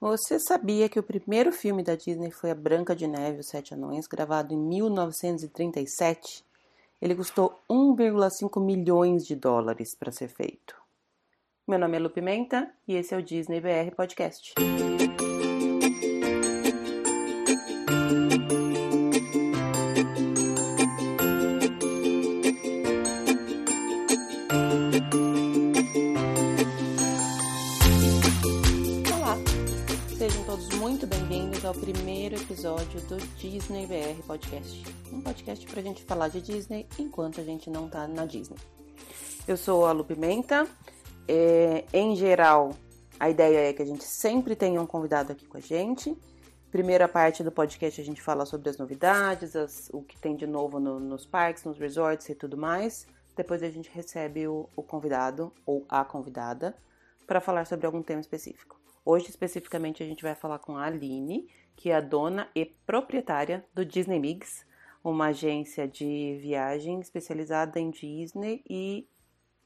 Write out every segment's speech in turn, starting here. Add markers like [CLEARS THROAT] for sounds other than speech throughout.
Você sabia que o primeiro filme da Disney foi A Branca de Neve e os Sete Anões, gravado em 1937? Ele custou 1,5 milhões de dólares para ser feito. Meu nome é Lu Pimenta e esse é o Disney BR Podcast. Ao primeiro episódio do Disney BR Podcast. Um podcast para a gente falar de Disney enquanto a gente não tá na Disney. Eu sou a Lu Pimenta. É, em geral, a ideia é que a gente sempre tenha um convidado aqui com a gente. Primeira parte do podcast a gente fala sobre as novidades, as, o que tem de novo no, nos parques, nos resorts e tudo mais. Depois a gente recebe o, o convidado ou a convidada para falar sobre algum tema específico. Hoje, especificamente, a gente vai falar com a Aline, que é a dona e proprietária do Disney Migs, uma agência de viagem especializada em Disney e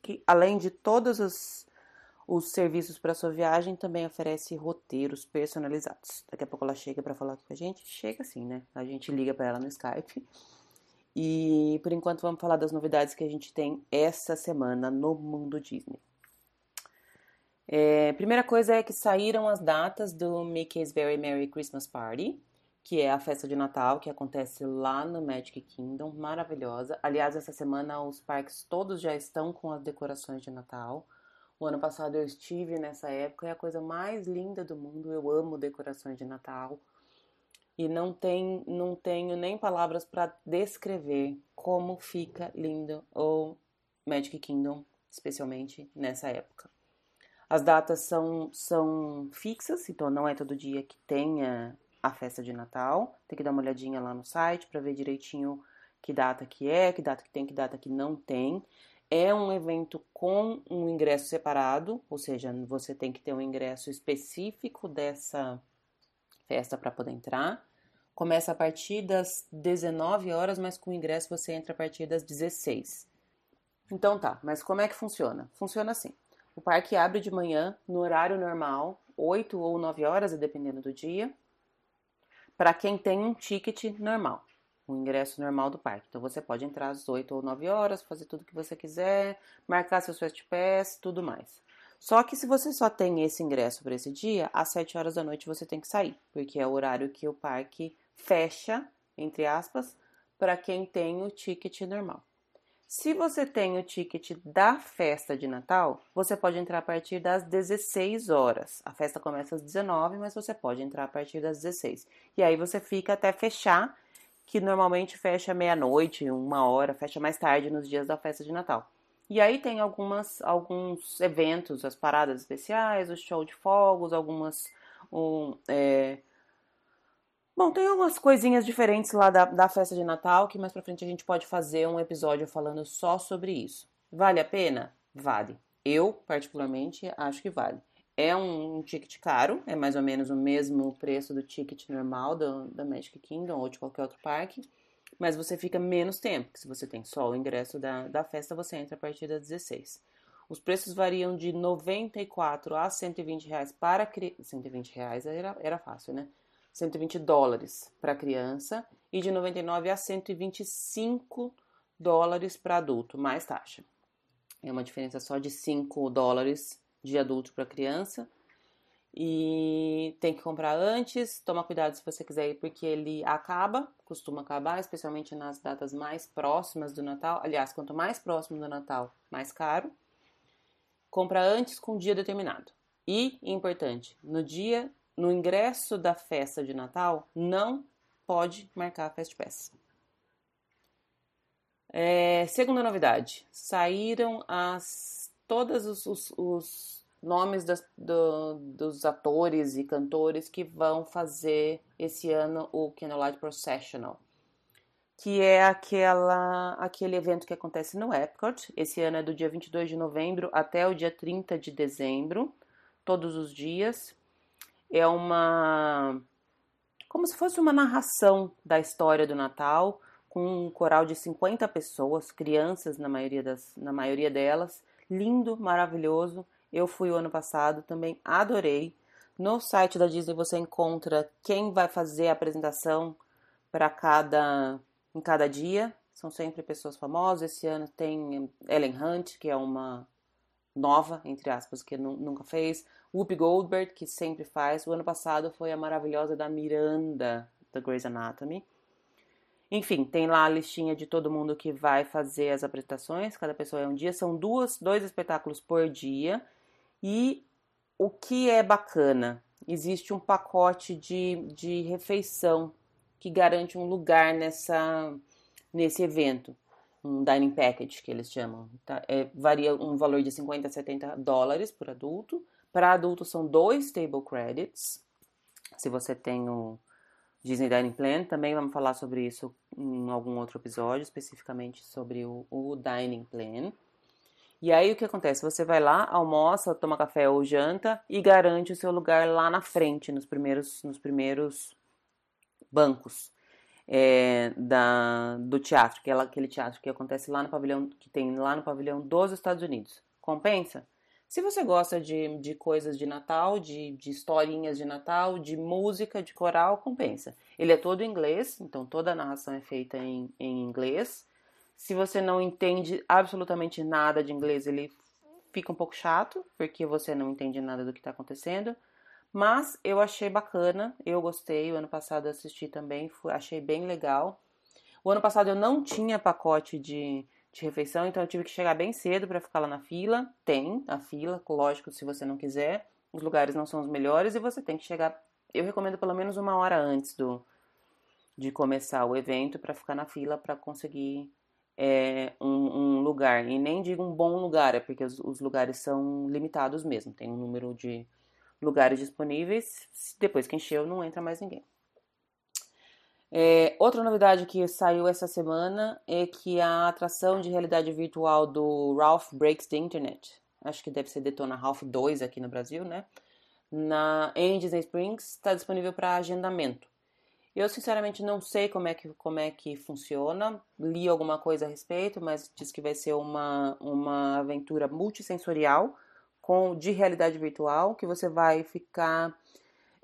que, além de todos os, os serviços para sua viagem, também oferece roteiros personalizados. Daqui a pouco ela chega para falar com a gente. Chega assim, né? A gente liga para ela no Skype. E por enquanto vamos falar das novidades que a gente tem essa semana no mundo Disney. É, primeira coisa é que saíram as datas do Mickey's Very Merry Christmas Party, que é a festa de Natal que acontece lá no Magic Kingdom, maravilhosa. Aliás, essa semana os parques todos já estão com as decorações de Natal. O ano passado eu estive nessa época e é a coisa mais linda do mundo. Eu amo decorações de Natal e não, tem, não tenho nem palavras para descrever como fica lindo o Magic Kingdom, especialmente nessa época. As datas são, são fixas, então não é todo dia que tenha a festa de Natal. Tem que dar uma olhadinha lá no site para ver direitinho que data que é, que data que tem, que data que não tem. É um evento com um ingresso separado, ou seja, você tem que ter um ingresso específico dessa festa para poder entrar. Começa a partir das 19 horas, mas com o ingresso você entra a partir das 16. Então tá, mas como é que funciona? Funciona assim. O parque abre de manhã, no horário normal, 8 ou 9 horas, dependendo do dia, para quem tem um ticket normal, o ingresso normal do parque. Então você pode entrar às 8 ou 9 horas, fazer tudo que você quiser, marcar seus fast pass, tudo mais. Só que se você só tem esse ingresso para esse dia, às 7 horas da noite você tem que sair, porque é o horário que o parque fecha, entre aspas, para quem tem o ticket normal. Se você tem o ticket da festa de Natal, você pode entrar a partir das 16 horas. A festa começa às 19, mas você pode entrar a partir das 16. E aí você fica até fechar, que normalmente fecha meia-noite, uma hora, fecha mais tarde nos dias da festa de Natal. E aí tem algumas, alguns eventos, as paradas especiais, o show de fogos, algumas um, é, Bom, tem umas coisinhas diferentes lá da, da festa de Natal que mais pra frente a gente pode fazer um episódio falando só sobre isso. Vale a pena? Vale. Eu, particularmente, acho que vale. É um, um ticket caro, é mais ou menos o mesmo preço do ticket normal do, da Magic Kingdom ou de qualquer outro parque, mas você fica menos tempo, porque se você tem só o ingresso da, da festa, você entra a partir das 16. Os preços variam de 94 a 120 reais para criança. 120 reais era, era fácil, né? 120 dólares para criança e de 99 a 125 dólares para adulto, mais taxa. É uma diferença só de 5 dólares de adulto para criança. E tem que comprar antes, toma cuidado se você quiser ir, porque ele acaba, costuma acabar, especialmente nas datas mais próximas do Natal. Aliás, quanto mais próximo do Natal, mais caro. Compra antes com dia determinado. E, importante, no dia no ingresso da festa de Natal, não pode marcar a Fast Pass. É, segunda novidade, saíram as todos os, os, os nomes das, do, dos atores e cantores que vão fazer esse ano o Candlelight Processional, que é aquela, aquele evento que acontece no Epcot. Esse ano é do dia 22 de novembro até o dia 30 de dezembro, todos os dias é uma. como se fosse uma narração da história do Natal, com um coral de 50 pessoas, crianças na maioria, das, na maioria delas. Lindo, maravilhoso. Eu fui o ano passado, também adorei. No site da Disney você encontra quem vai fazer a apresentação para cada em cada dia. São sempre pessoas famosas. Esse ano tem Ellen Hunt, que é uma nova, entre aspas, que nunca fez. Whoopi Goldberg, que sempre faz. O ano passado foi a maravilhosa da Miranda, da Grey's Anatomy. Enfim, tem lá a listinha de todo mundo que vai fazer as apresentações. Cada pessoa é um dia. São duas, dois espetáculos por dia. E o que é bacana? Existe um pacote de, de refeição que garante um lugar nessa, nesse evento. Um dining package, que eles chamam. Tá? É, varia um valor de 50 a 70 dólares por adulto. Para adultos são dois table credits. Se você tem o Disney Dining Plan, também vamos falar sobre isso em algum outro episódio, especificamente sobre o, o Dining Plan. E aí o que acontece? Você vai lá, almoça, toma café ou janta e garante o seu lugar lá na frente, nos primeiros, nos primeiros bancos é, da, do teatro, que é aquele teatro que acontece lá no pavilhão, que tem lá no pavilhão dos Estados Unidos. Compensa? Se você gosta de, de coisas de Natal, de, de historinhas de Natal, de música, de coral, compensa. Ele é todo em inglês, então toda a narração é feita em, em inglês. Se você não entende absolutamente nada de inglês, ele fica um pouco chato, porque você não entende nada do que está acontecendo. Mas eu achei bacana, eu gostei. O ano passado assisti também, fui, achei bem legal. O ano passado eu não tinha pacote de, de refeição, então eu tive que chegar bem cedo para ficar lá na fila. Tem a fila, lógico, se você não quiser. Os lugares não são os melhores e você tem que chegar. Eu recomendo pelo menos uma hora antes do de começar o evento para ficar na fila para conseguir é, um, um, lugar. E nem digo um bom lugar, é porque os, os, lugares são limitados mesmo. Tem um número de lugares disponíveis. Depois que encheu, não entra mais ninguém. É, outra novidade que saiu essa semana é que a atração de realidade virtual do Ralph Breaks the Internet, acho que deve ser Detona Ralph 2 aqui no Brasil, né? Na, em Disney Springs, está disponível para agendamento. Eu sinceramente não sei como é que, como é que funciona. Li alguma coisa a respeito, mas diz que vai ser uma, uma aventura multissensorial com de realidade virtual, que você vai ficar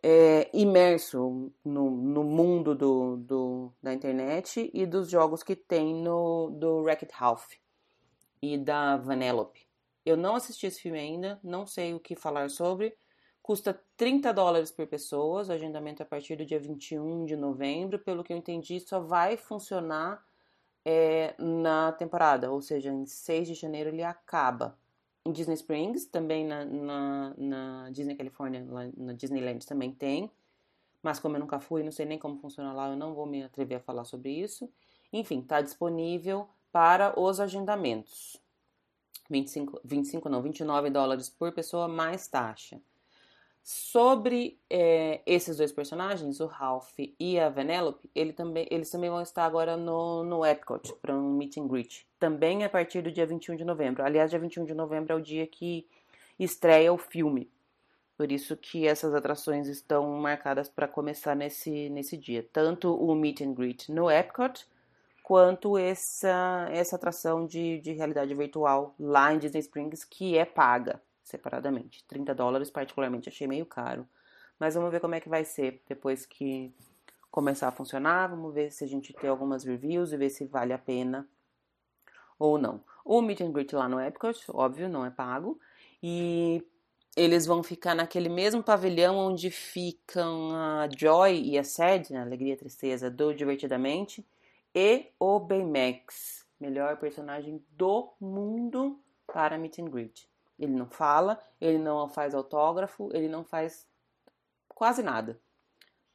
é, imerso no, no mundo do, do, da internet e dos jogos que tem no do Wreck-It Ralph e da Vanellope. Eu não assisti esse filme ainda, não sei o que falar sobre, Custa 30 dólares por pessoa, o agendamento é a partir do dia 21 de novembro. Pelo que eu entendi, só vai funcionar é, na temporada, ou seja, em 6 de janeiro ele acaba. Em Disney Springs, também na, na, na Disney California, na Disneyland também tem. Mas como eu nunca fui, não sei nem como funciona lá, eu não vou me atrever a falar sobre isso. Enfim, está disponível para os agendamentos. 25, 25 não, 29 dólares por pessoa mais taxa. Sobre é, esses dois personagens, o Ralph e a Vanellope, ele também, eles também vão estar agora no, no Epcot para um meet and greet. Também a partir do dia 21 de novembro. Aliás, dia 21 de novembro é o dia que estreia o filme. Por isso que essas atrações estão marcadas para começar nesse, nesse dia. Tanto o meet and greet no Epcot, quanto essa, essa atração de, de realidade virtual lá em Disney Springs, que é paga separadamente. 30 dólares, particularmente, achei meio caro. Mas vamos ver como é que vai ser depois que começar a funcionar. Vamos ver se a gente tem algumas reviews e ver se vale a pena ou não. O Meet and Greet lá no Epcot, óbvio, não é pago. E eles vão ficar naquele mesmo pavilhão onde ficam a Joy e a Sad, a Alegria e a Tristeza, do Divertidamente, e o Baymax, melhor personagem do mundo para Meet and Greet. Ele não fala, ele não faz autógrafo, ele não faz quase nada.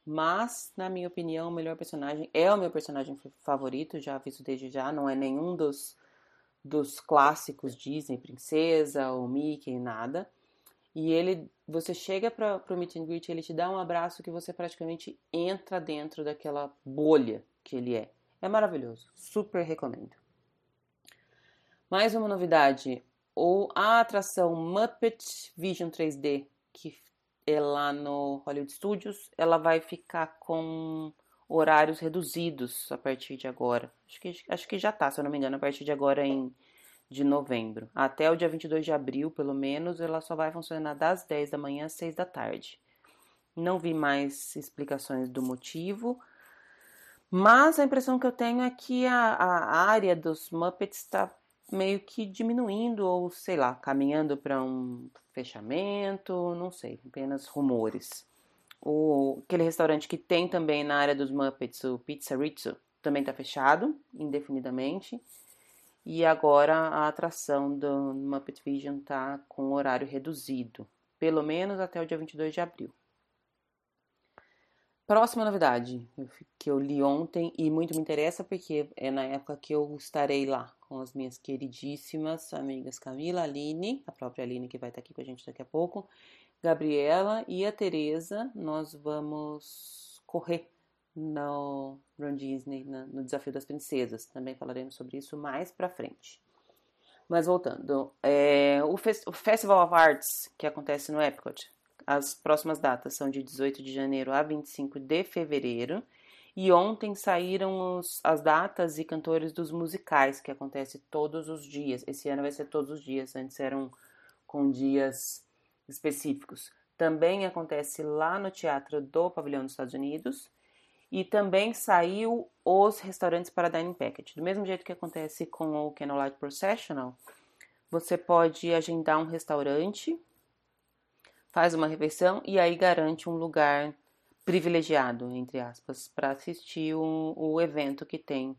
Mas, na minha opinião, o melhor personagem é o meu personagem favorito, já aviso desde já, não é nenhum dos, dos clássicos Disney, Princesa ou Mickey, nada. E ele, você chega para o meet and greet, ele te dá um abraço que você praticamente entra dentro daquela bolha que ele é. É maravilhoso, super recomendo. Mais uma novidade, ou a atração Muppet Vision 3D, que é lá no Hollywood Studios, ela vai ficar com horários reduzidos a partir de agora. Acho que, acho que já tá, se eu não me engano, a partir de agora em de novembro. Até o dia 22 de abril, pelo menos, ela só vai funcionar das 10 da manhã às 6 da tarde. Não vi mais explicações do motivo. Mas a impressão que eu tenho é que a, a área dos Muppets está meio que diminuindo, ou sei lá, caminhando para um fechamento, não sei, apenas rumores. O, aquele restaurante que tem também na área dos Muppets, o Pizza Rizzo, também está fechado indefinidamente. E agora a atração do Muppet Vision está com horário reduzido, pelo menos até o dia 22 de abril. Próxima novidade que eu li ontem e muito me interessa porque é na época que eu estarei lá com as minhas queridíssimas amigas Camila, Aline, a própria Aline que vai estar aqui com a gente daqui a pouco, Gabriela e a Tereza. Nós vamos correr no Run Disney, no Desafio das Princesas. Também falaremos sobre isso mais pra frente. Mas voltando, é, o, o Festival of Arts que acontece no Epcot as próximas datas são de 18 de janeiro a 25 de fevereiro. E ontem saíram os, as datas e cantores dos musicais, que acontece todos os dias. Esse ano vai ser todos os dias, antes eram com dias específicos. Também acontece lá no Teatro do Pavilhão dos Estados Unidos. E também saiu os restaurantes para Dining Package. Do mesmo jeito que acontece com o Candlelight Processional, você pode agendar um restaurante faz uma refeição e aí garante um lugar privilegiado, entre aspas, para assistir o, o, evento que tem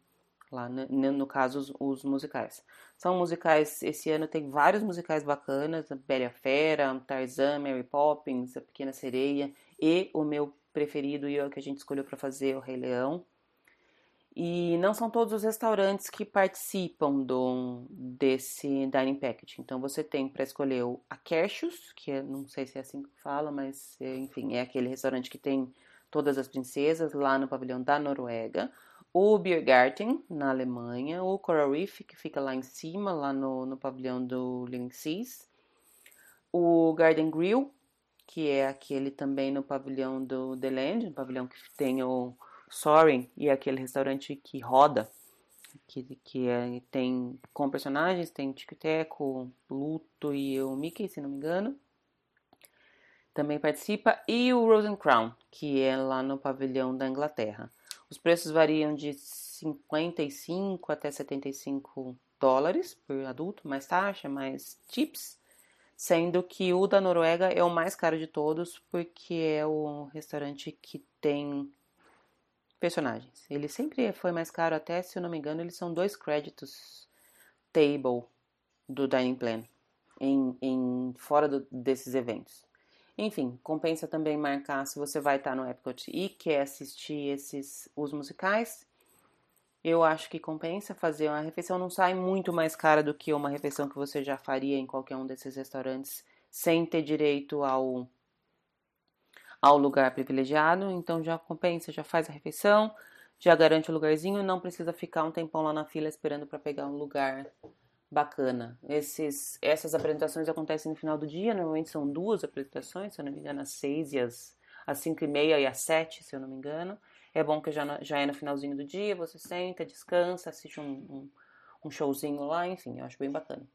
lá, no, no caso, os, os, musicais. São musicais, esse ano tem vários musicais bacanas, Bela Fera, Tarzan, Mary Poppins, A Pequena Sereia e o meu preferido e o que a gente escolheu para fazer, o Rei Leão. E não são todos os restaurantes que participam do, desse dining package. Então você tem para escolher o Akershus, que é, não sei se é assim que fala, mas é, enfim, é aquele restaurante que tem todas as princesas lá no pavilhão da Noruega. O Biergarten, na Alemanha. O Coral Reef, que fica lá em cima, lá no, no pavilhão do Linksys. O Garden Grill, que é aquele também no pavilhão do The Land, no pavilhão que tem o Soaring e é aquele restaurante que roda, que, que é, tem com personagens, tem Tico Teco, Luto e o Mickey, se não me engano. Também participa. E o Rose and Crown, que é lá no pavilhão da Inglaterra. Os preços variam de 55 até 75 dólares por adulto, mais taxa, mais tips, sendo que o da Noruega é o mais caro de todos, porque é o restaurante que tem personagens. Ele sempre foi mais caro, até se eu não me engano, eles são dois créditos table do Dining Plan em, em fora do, desses eventos. Enfim, compensa também marcar se você vai estar no Epcot e quer assistir esses os musicais. Eu acho que compensa fazer uma refeição não sai muito mais cara do que uma refeição que você já faria em qualquer um desses restaurantes sem ter direito ao ao lugar privilegiado, então já compensa, já faz a refeição, já garante o lugarzinho, não precisa ficar um tempão lá na fila esperando para pegar um lugar bacana. Esses, essas apresentações acontecem no final do dia, normalmente são duas apresentações, se eu não me engano, às seis e às, às cinco e meia e às sete, se eu não me engano. É bom que já, já é no finalzinho do dia, você senta, descansa, assiste um, um, um showzinho lá, enfim, eu acho bem bacana.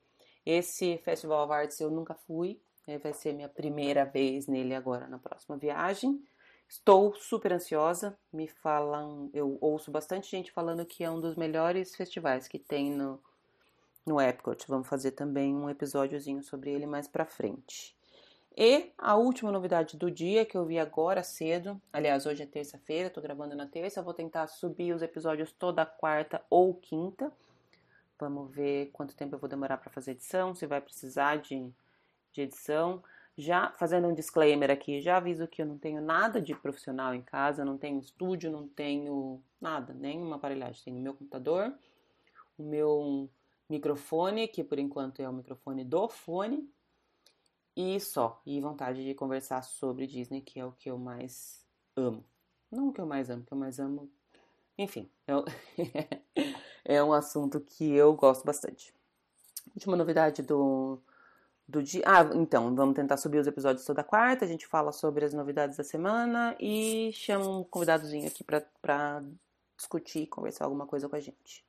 Esse Festival of Arts eu nunca fui, vai ser minha primeira vez nele agora na próxima viagem. Estou super ansiosa. Me falam, eu ouço bastante gente falando que é um dos melhores festivais que tem no, no Epcot. Vamos fazer também um episódiozinho sobre ele mais pra frente. E a última novidade do dia que eu vi agora cedo, aliás, hoje é terça-feira, tô gravando na terça, vou tentar subir os episódios toda quarta ou quinta. Vamos ver quanto tempo eu vou demorar para fazer edição, se vai precisar de de edição. Já fazendo um disclaimer aqui, já aviso que eu não tenho nada de profissional em casa, não tenho estúdio, não tenho nada, nenhuma aparelhagem. Tenho meu computador, o meu microfone, que por enquanto é o microfone do fone, e só. E vontade de conversar sobre Disney, que é o que eu mais amo. Não o que eu mais amo, o que eu mais amo. Enfim, é, [LAUGHS] é um assunto que eu gosto bastante. Última novidade do do dia. Ah, então, vamos tentar subir os episódios toda quarta. A gente fala sobre as novidades da semana e chama um convidadozinho aqui para discutir, conversar alguma coisa com a gente.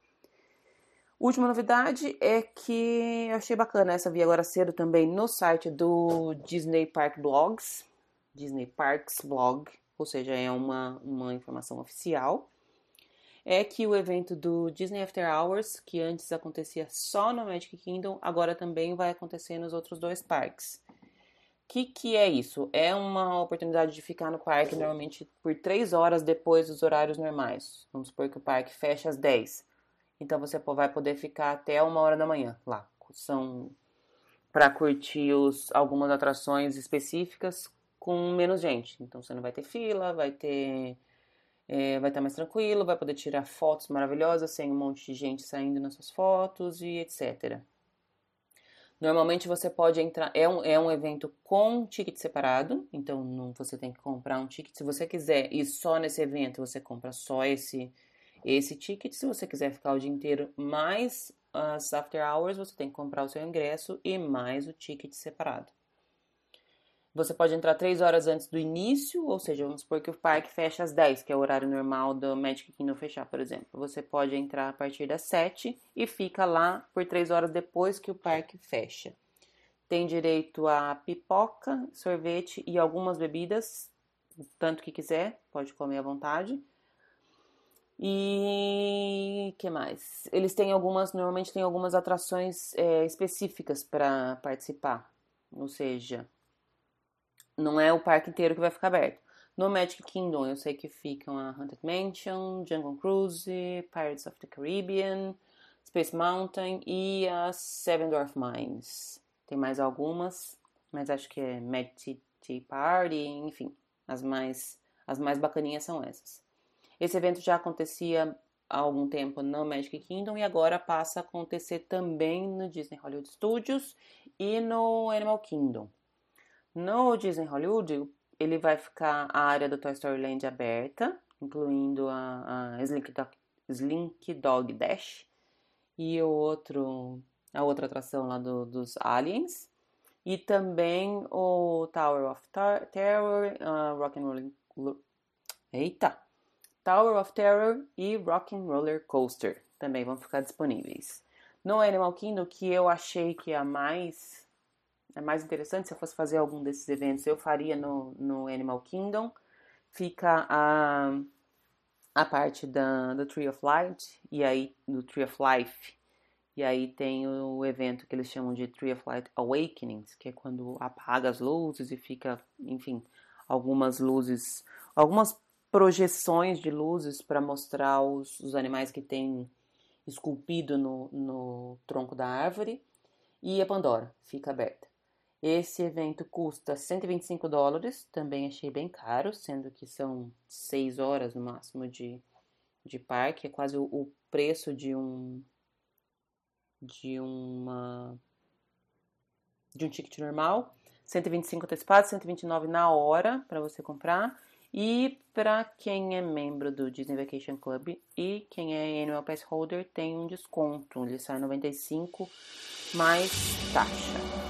Última novidade é que eu achei bacana essa vi agora cedo também no site do Disney Park Blogs. Disney Parks Blog, ou seja, é uma, uma informação oficial, é que o evento do Disney After Hours, que antes acontecia só no Magic Kingdom, agora também vai acontecer nos outros dois parques. O que, que é isso? É uma oportunidade de ficar no parque normalmente por três horas depois dos horários normais. Vamos supor que o parque fecha às 10. Então você vai poder ficar até uma hora da manhã lá. São para curtir os, algumas atrações específicas com menos gente. Então você não vai ter fila, vai ter é, vai estar mais tranquilo, vai poder tirar fotos maravilhosas sem um monte de gente saindo nas suas fotos e etc. Normalmente você pode entrar, é um, é um evento com ticket separado, então não, você tem que comprar um ticket. Se você quiser ir só nesse evento, você compra só esse, esse ticket. Se você quiser ficar o dia inteiro mais as after hours, você tem que comprar o seu ingresso e mais o ticket separado. Você pode entrar três horas antes do início, ou seja, vamos supor que o parque fecha às 10, que é o horário normal do Magic Kingdom fechar, por exemplo. Você pode entrar a partir das 7 e fica lá por três horas depois que o parque fecha. Tem direito a pipoca, sorvete e algumas bebidas, tanto que quiser, pode comer à vontade. E que mais? Eles têm algumas, normalmente tem algumas atrações é, específicas para participar, ou seja, não é o parque inteiro que vai ficar aberto. No Magic Kingdom, eu sei que ficam a Haunted Mansion, Jungle Cruise, Pirates of the Caribbean, Space Mountain e as Seven Dwarf Mines. Tem mais algumas, mas acho que é Magic Tea Party, enfim, as mais, as mais bacaninhas são essas. Esse evento já acontecia há algum tempo no Magic Kingdom e agora passa a acontecer também no Disney Hollywood Studios e no Animal Kingdom. No Disney Hollywood, ele vai ficar a área do Toy Story Land aberta, incluindo a, a Slink, Dog, Slink Dog Dash e o outro, a outra atração lá do, dos Aliens. E também o Tower of Tar Terror, uh, Rock and Roller... Eita! Tower of Terror e Rock and Roller Coaster também vão ficar disponíveis. No Animal Kingdom, que eu achei que é a mais é mais interessante se eu fosse fazer algum desses eventos, eu faria no, no Animal Kingdom. Fica a, a parte da, do Tree of Light, e aí do Tree of Life. E aí tem o evento que eles chamam de Tree of Light Awakenings, que é quando apaga as luzes e fica, enfim, algumas luzes, algumas projeções de luzes para mostrar os, os animais que tem esculpido no, no tronco da árvore. E a Pandora fica aberta. Esse evento custa 125 dólares, também achei bem caro, sendo que são 6 horas no máximo de, de parque, é quase o, o preço de um de uma de um ticket normal. 125 antecipado, 129 na hora para você comprar. E para quem é membro do Disney Vacation Club e quem é Annual Pass Holder tem um desconto. Ele sai 95 mais taxa.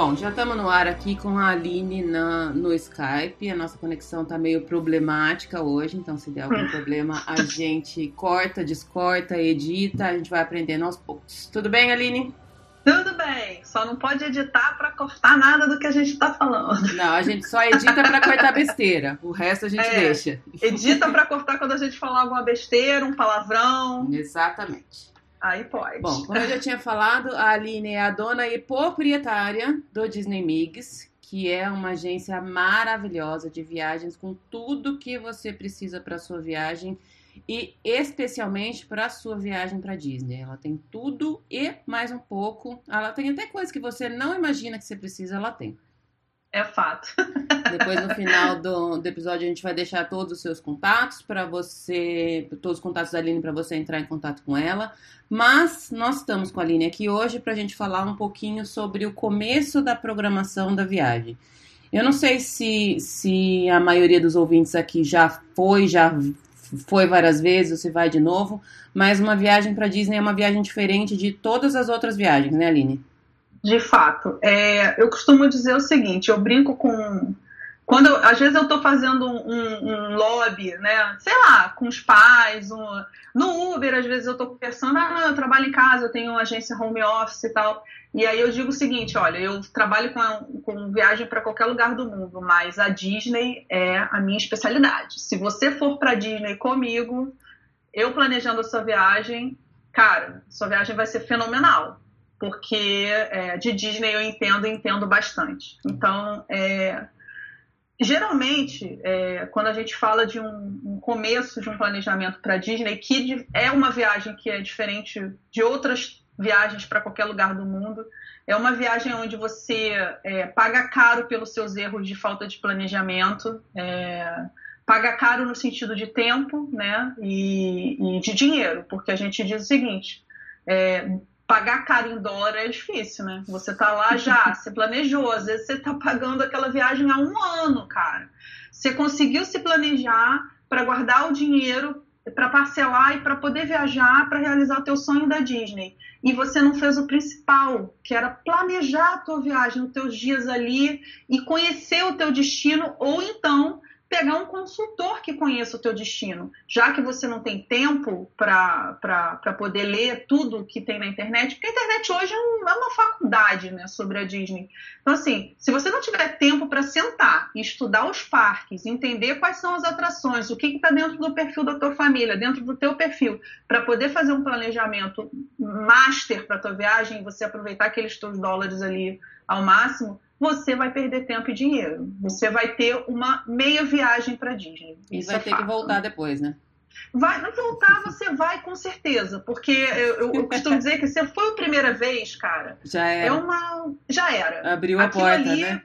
Bom, já estamos no ar aqui com a Aline na, no Skype. A nossa conexão está meio problemática hoje, então se der algum [LAUGHS] problema, a gente corta, descorta, edita, a gente vai aprendendo aos poucos. Tudo bem, Aline? Tudo bem, só não pode editar para cortar nada do que a gente está falando. Não, a gente só edita para cortar besteira, o resto a gente é, deixa. Edita para cortar quando a gente falar alguma besteira, um palavrão. Exatamente. Aí pode. Bom, como eu já tinha falado, a Aline é a dona e proprietária do Disney Migs, que é uma agência maravilhosa de viagens com tudo que você precisa para sua viagem e especialmente para sua viagem para Disney. Ela tem tudo e mais um pouco. Ela tem até coisas que você não imagina que você precisa, ela tem. É fato. Depois, no [LAUGHS] final do, do, episódio, a gente vai deixar todos os seus contatos para você, todos os contatos da Aline para você entrar em contato com ela. Mas nós estamos com a Aline aqui hoje para a gente falar um pouquinho sobre o começo da programação da viagem. Eu não sei se, se a maioria dos ouvintes aqui já foi, já foi várias vezes, ou se vai de novo, mas uma viagem para Disney é uma viagem diferente de todas as outras viagens, né, Aline? De fato. É, eu costumo dizer o seguinte: eu brinco com, quando às vezes eu estou fazendo um, um, lobby, né? Sei lá, com os pais, um, no Uber, às vezes eu estou conversando, ah, eu trabalho em casa, eu tenho uma agência home office e tal. E aí eu digo o seguinte, olha, eu trabalho com, com viagem para qualquer lugar do mundo, mas a Disney é a minha especialidade. Se você for para Disney comigo, eu planejando a sua viagem, cara, sua viagem vai ser fenomenal. Porque é, de Disney eu entendo entendo bastante. Então, é, geralmente, é, quando a gente fala de um, um começo de um planejamento para Disney, que é uma viagem que é diferente de outras viagens para qualquer lugar do mundo, é uma viagem onde você é, paga caro pelos seus erros de falta de planejamento, é, paga caro no sentido de tempo né, e, e, de dinheiro, porque a gente diz o seguinte: é, pagar caro em dólar é difícil, né? Você tá lá já, [LAUGHS] você planejou, às vezes você tá pagando aquela viagem há um ano, cara. Você conseguiu se planejar para guardar o dinheiro para parcelar e para poder viajar para realizar o teu sonho da Disney. E você não fez o principal, que era planejar a tua viagem, os teus dias ali e conhecer o teu destino ou então pegar um consultor que conheça o teu destino. Já que você não tem tempo para poder ler tudo que tem na internet, porque a internet hoje é, é uma faculdade né, sobre a Disney. Então, assim, se você não tiver tempo para sentar e estudar os parques, entender quais são as atrações, o que está dentro do perfil da tua família, dentro do teu perfil, para poder fazer um planejamento master para tua viagem, você aproveitar aqueles teus dólares ali ao máximo, você vai perder tempo e dinheiro. Você vai ter uma meia viagem para Disney. E Isso vai é ter fato. que voltar depois, né? Vai voltar, você vai com certeza, porque eu, eu costumo dizer que se foi a primeira vez, cara, já era. É uma, já era. Abriu a Aquilo porta, ali, né?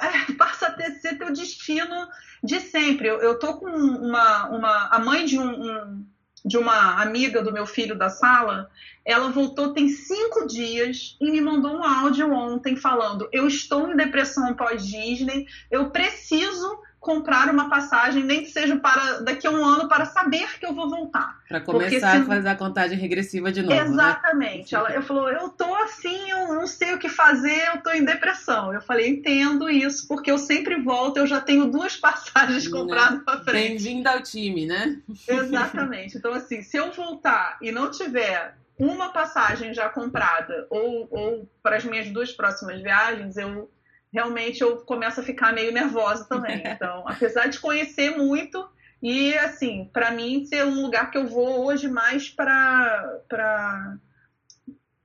É, [LAUGHS] passa a ter, ser teu destino de sempre. Eu, eu tô com uma, uma a mãe de um, um de uma amiga do meu filho da sala, ela voltou tem cinco dias e me mandou um áudio ontem falando: eu estou em depressão pós-Disney, eu preciso comprar uma passagem, nem que seja para daqui a um ano, para saber que eu vou voltar. Para começar se... a fazer a contagem regressiva de novo. Né? Exatamente. Né? Ela eu falou, eu tô assim, eu não sei o que fazer, eu tô em depressão. Eu falei, entendo isso, porque eu sempre volto, eu já tenho duas [LAUGHS] passagens né? compradas para frente. Bem-vinda ao time, né? Exatamente. Então, assim, se eu voltar e não tiver uma passagem já comprada ou, ou para as minhas duas próximas viagens, eu realmente eu começo a ficar meio nervosa também. [LAUGHS] Então, apesar de conhecer muito e assim, para mim ser um lugar que eu vou hoje mais para para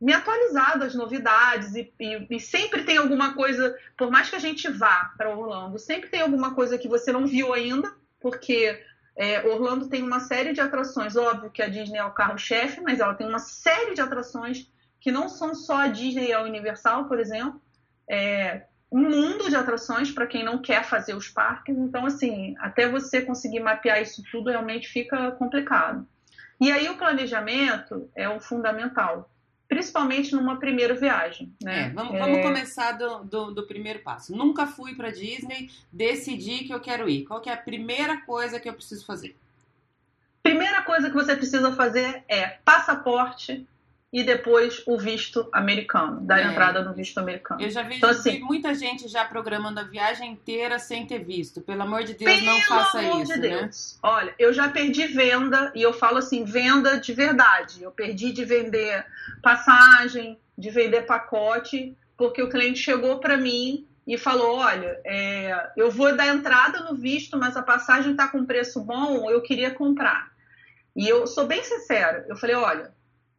me atualizar das novidades e, e, e, sempre tem alguma coisa, por mais que a gente vá para Orlando, sempre tem alguma coisa que você não viu ainda, porque é, Orlando tem uma série de atrações, óbvio que a Disney é o carro-chefe, mas ela tem uma série de atrações que não são só a Disney e a Universal, por exemplo. É, um mundo de atrações para quem não quer fazer os parques. Então, assim, até você conseguir mapear isso tudo realmente fica complicado. E aí o planejamento é o fundamental, principalmente numa primeira viagem. Né? É, vamos, vamos é... começar do, do, do, primeiro passo. Nunca fui para Disney, decidi que eu quero ir. Qual que é a primeira coisa que eu preciso fazer? Primeira coisa que você precisa fazer é passaporte, e depois o visto americano, da é. entrada no visto americano. Eu já vi então, assim, muita gente já programando a viagem inteira sem ter visto. Pelo amor de Deus, não faça isso. Pelo amor de né? Deus. Olha, eu já perdi venda, e eu falo assim, venda de verdade. Eu perdi de vender passagem, de vender pacote, porque o cliente chegou para mim e falou: Olha, é, eu vou dar entrada no visto, mas a passagem está com preço bom, eu queria comprar. E eu sou bem sincera, eu falei: Olha,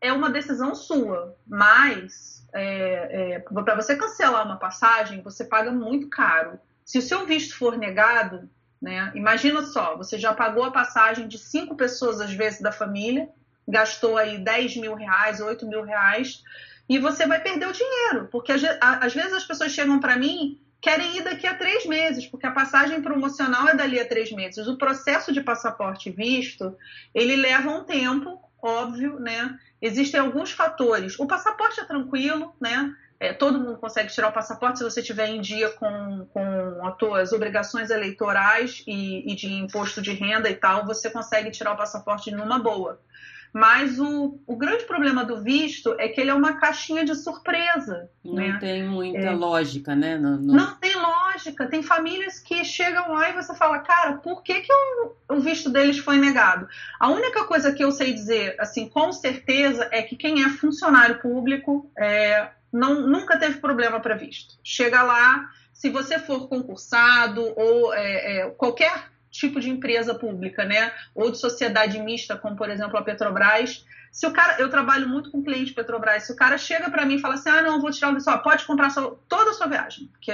é uma decisão sua, mas é, é, para você cancelar uma passagem, você paga muito caro. Se o seu visto for negado, né, imagina só, você já pagou a passagem de cinco pessoas, às vezes, da família, gastou aí 10 mil reais, 8 mil reais, e você vai perder o dinheiro, porque às vezes as pessoas chegam para mim querem ir daqui a três meses, porque a passagem promocional é dali a três meses. O processo de passaporte visto, ele leva um tempo, óbvio, né? Existem alguns fatores. O passaporte é tranquilo, né? É, todo mundo consegue tirar o passaporte se você tiver em dia com, com as suas obrigações eleitorais e, e, de imposto de renda e tal, você consegue tirar o passaporte numa boa. Mas o, o grande problema do visto é que ele é uma caixinha de surpresa. Não né? tem muita é. lógica, né? No, no... Não tem lógica. Tem famílias que chegam lá e você fala, cara, por que, que o, o visto deles foi negado? A única coisa que eu sei dizer, assim, com certeza, é que quem é funcionário público é, não, nunca teve problema para visto. Chega lá, se você for concursado ou é, é, qualquer tipo de empresa pública, né? Ou de sociedade mista, como por exemplo a Petrobras. Se o cara, eu trabalho muito com cliente Petrobras, se o cara chega para mim e fala assim, ah, não, vou tirar o só pode comprar sua, toda a sua viagem, porque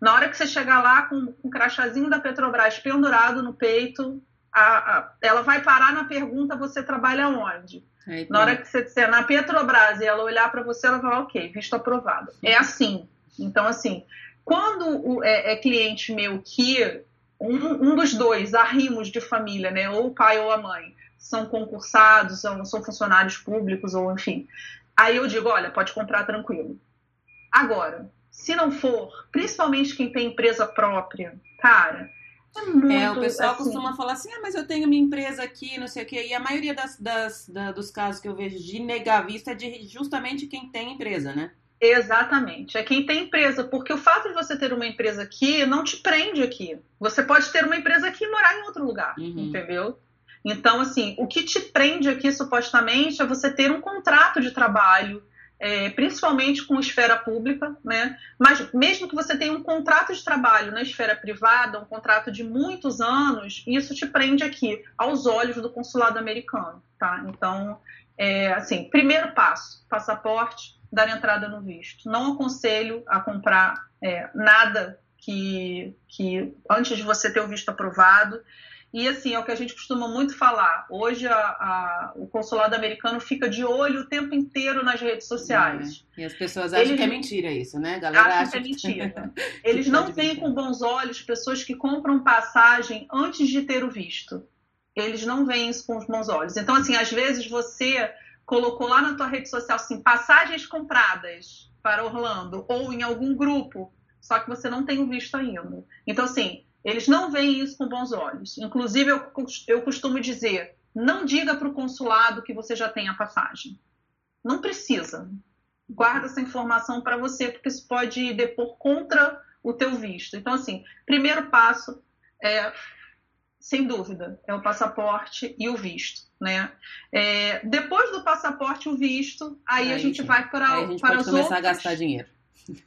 na hora que você chegar lá com, com o crachazinho da Petrobras pendurado no peito, a, a, ela vai parar na pergunta, você trabalha onde? Aí, na hora que você disser na Petrobras e ela olhar para você, ela vai ok, visto aprovado. É assim. Então, assim, quando é, é cliente meu que um, um dos dois arrimos de família, né, ou o pai ou a mãe, são concursados, são, são funcionários públicos, ou enfim. Aí eu digo, olha, pode comprar tranquilo. Agora, se não for, principalmente quem tem empresa própria, cara, é, muito, é, o pessoal assim, costuma falar assim, ah, mas eu tenho minha empresa aqui, não sei o quê. E a maioria das, das, da, dos casos que eu vejo de negar vista é de justamente quem tem empresa, né? Exatamente. É quem tem empresa, porque o fato de você ter uma empresa aqui não te prende aqui. Você pode ter uma empresa aqui e morar em outro lugar, uhum. entendeu? Então, assim, o que te prende aqui supostamente é você ter um contrato de trabalho, é, principalmente com esfera pública, né? Mas mesmo que você tenha um contrato de trabalho na esfera privada, um contrato de muitos anos, isso te prende aqui, aos olhos do consulado americano, tá? Então, é, assim, primeiro passo, passaporte dar entrada no visto. Não aconselho a comprar é, nada que, que antes de você ter o visto aprovado. E assim, é o que a gente costuma muito falar. Hoje a, a, o consulado americano fica de olho o tempo inteiro nas redes sociais. É. E as pessoas acham Eles, que é mentira isso, né? galera acham acha que é [LAUGHS] mentira. Eles não veem com bons olhos pessoas que compram passagem antes de ter o visto. Eles não veem isso com os bons olhos. Então, assim, às vezes você colocou lá na tua rede social assim, passagens compradas para Orlando ou em algum grupo, só que você não tem o visto ainda. Então, assim, eles não veem isso com bons olhos. Inclusive, eu, eu costumo dizer, não diga para o consulado que você já tem a passagem. Não precisa. Guarda essa informação para você, porque isso pode depor contra o teu visto. Então, assim, primeiro passo é sem dúvida, é o passaporte e o visto. Né? É, depois do passaporte e o visto, aí, aí a gente vai para, aí a gente para pode começar outros. a gastar dinheiro.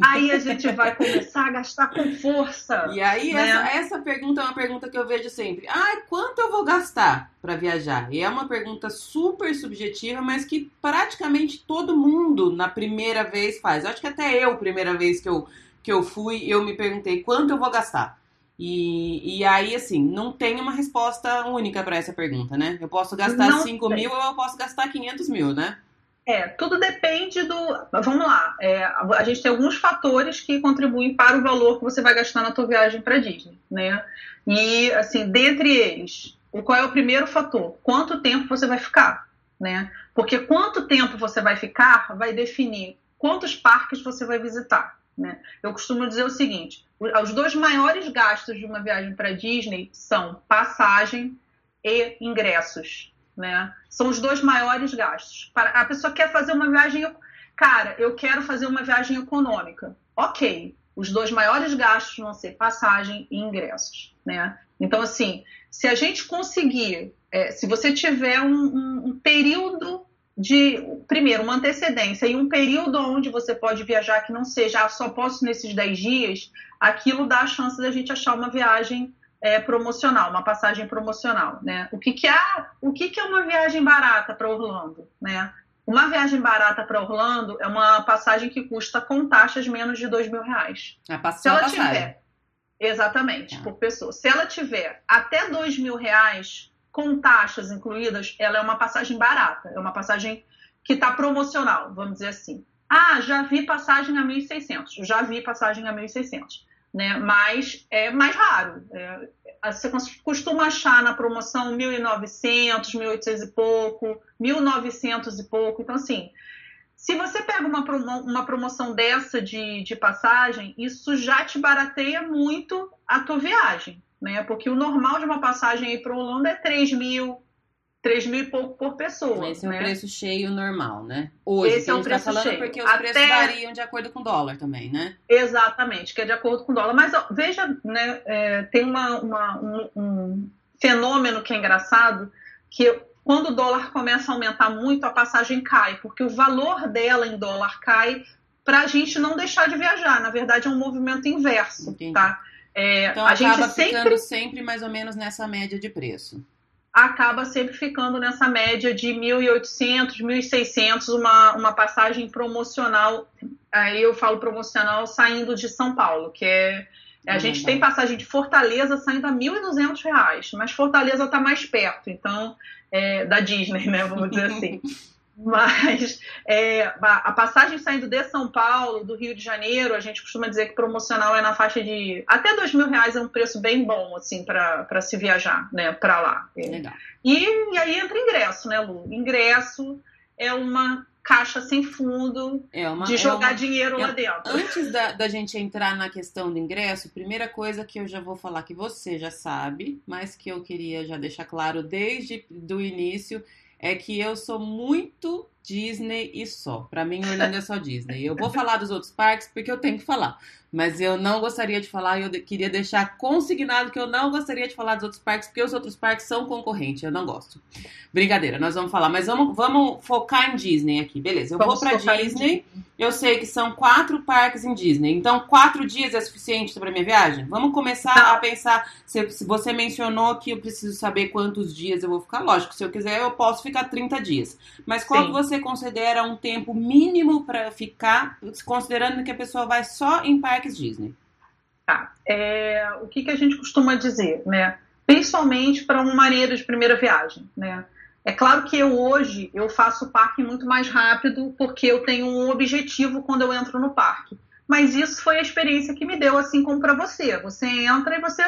Aí a gente vai começar a gastar com força. E aí, né? essa, essa pergunta é uma pergunta que eu vejo sempre. Ah, quanto eu vou gastar para viajar? E é uma pergunta super subjetiva, mas que praticamente todo mundo na primeira vez faz. Eu acho que até eu, primeira vez que eu, que eu fui, eu me perguntei quanto eu vou gastar. E, e aí, assim, não tem uma resposta única para essa pergunta, né? Eu posso gastar não 5 tem. mil ou eu posso gastar 500 mil, né? É, tudo depende do. Vamos lá. É, a gente tem alguns fatores que contribuem para o valor que você vai gastar na tua viagem para Disney, né? E, assim, dentre eles, qual é o primeiro fator? Quanto tempo você vai ficar, né? Porque quanto tempo você vai ficar vai definir quantos parques você vai visitar. Né? Eu costumo dizer o seguinte: os dois maiores gastos de uma viagem para Disney são passagem e ingressos. Né? São os dois maiores gastos. A pessoa quer fazer uma viagem. Cara, eu quero fazer uma viagem econômica. Ok, os dois maiores gastos vão ser passagem e ingressos. Né? Então, assim, se a gente conseguir, é, se você tiver um, um, um período de, primeiro, uma antecedência e um período onde você pode viajar que não seja ah, só posso nesses 10 dias, aquilo dá a chance da gente achar uma viagem é, promocional, uma passagem promocional, né? O que que é, o que que é uma viagem barata para Orlando, né? Uma viagem barata para Orlando é uma passagem que custa com taxas menos de dois mil reais. A Se ela passagem. tiver, exatamente, é. por pessoa. Se ela tiver até dois mil reais com taxas incluídas, ela é uma passagem barata, é uma passagem que está promocional, vamos dizer assim. Ah, já vi passagem a 1.600, já vi passagem a 1.600, né? Mas é mais raro. É, você costuma achar na promoção 1.900, 1.800 e pouco, 1.900 e pouco. Então, assim, se você pega uma, uma promoção dessa de, de passagem, isso já te barateia muito a tua viagem, né? Porque o normal de uma passagem aí para Holanda é 3 mil, 3 mil e pouco por pessoa. Esse é né? o preço cheio normal, né? Hoje, Esse é o gente preço tá falando cheio. porque os Até... preços variam de acordo com o dólar também, né? Exatamente, que é de acordo com o dólar. Mas ó, veja, né, é, tem uma, uma um, um, fenômeno que é engraçado, que quando o dólar começa a aumentar muito, a passagem cai, porque o valor dela em dólar cai para a gente não deixar de viajar. Na verdade, é um movimento inverso, Entendi. tá? É, Então a acaba gente sempre ficando sempre mais ou menos nessa média de preço. acaba sempre ficando nessa média de 1.800, 1.600, uma, uma passagem promocional. Aí eu falo promocional saindo de São Paulo, que é. A Hum, gente tá. tem passagem de Fortaleza saindo a 1.200 reais, mas Fortaleza está mais perto, então, é, da Disney, né? Vamos dizer assim. [LAUGHS] Mas é, a passagem saindo de São Paulo, do Rio de Janeiro, a gente costuma dizer que promocional é na faixa de até dois mil reais é um preço bem bom assim para se viajar, né, para lá. É. Legal. E, e aí entra ingresso, né, Lu? Ingresso é uma caixa sem fundo É uma, de é jogar uma- dinheiro é- lá dentro. Antes da, da gente entrar na questão do ingresso, primeira coisa que eu já vou falar que você já sabe, mas que eu queria já deixar claro desde do início, é que eu sou muito Disney e só. Pra mim, Orlando é só Disney. Eu vou falar dos outros parques porque eu tenho que falar. Mas eu não gostaria de falar, eu queria deixar consignado que eu não gostaria de falar dos outros parques, porque os outros parques são concorrentes, eu não gosto. Brincadeira, nós vamos falar, mas vamos, vamos focar em Disney aqui, beleza? Eu Vamos vou pra Disney, eu sei que são quatro parques em Disney, então quatro dias é suficiente para minha viagem? Vamos começar Não. a pensar. Se, você mencionou que eu preciso saber quantos dias eu vou ficar, lógico, se eu quiser eu posso ficar 30 dias. Mas qual Sim. você considera um tempo mínimo para ficar, considerando que a pessoa vai só em parques Disney? Tá. É, o que, que a gente costuma dizer, né? Principalmente para um marinheiro de primeira viagem, né? É claro que eu hoje eu faço o parque muito mais rápido porque eu tenho um objetivo quando eu entro no parque. Mas isso foi a experiência que me deu, assim como para você. Você entra e você,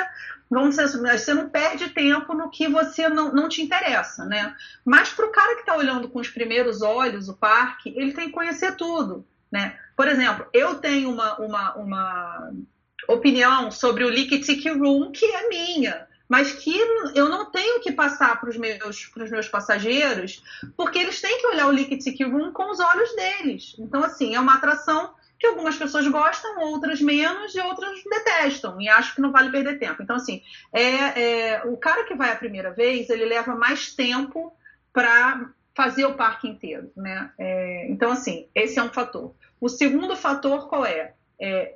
vamos dizer assim, você não perde tempo no que você não, não te interessa, né? Mas para o cara que está olhando com os primeiros olhos o parque, ele tem que conhecer tudo, né? Por exemplo, eu tenho uma, uma, uma opinião sobre o Liquid Room que é minha, mas que eu não tenho que passar para os meus, meus passageiros, porque eles têm que olhar o Liquid Room com os olhos deles. Então, assim, é uma atração que algumas pessoas gostam, outras menos e outras detestam e acham que não vale perder tempo. Então, assim, é, é o cara que vai a primeira vez, ele leva mais tempo para fazer o parque inteiro, né? É, então, assim, esse é um fator. O segundo fator qual é? É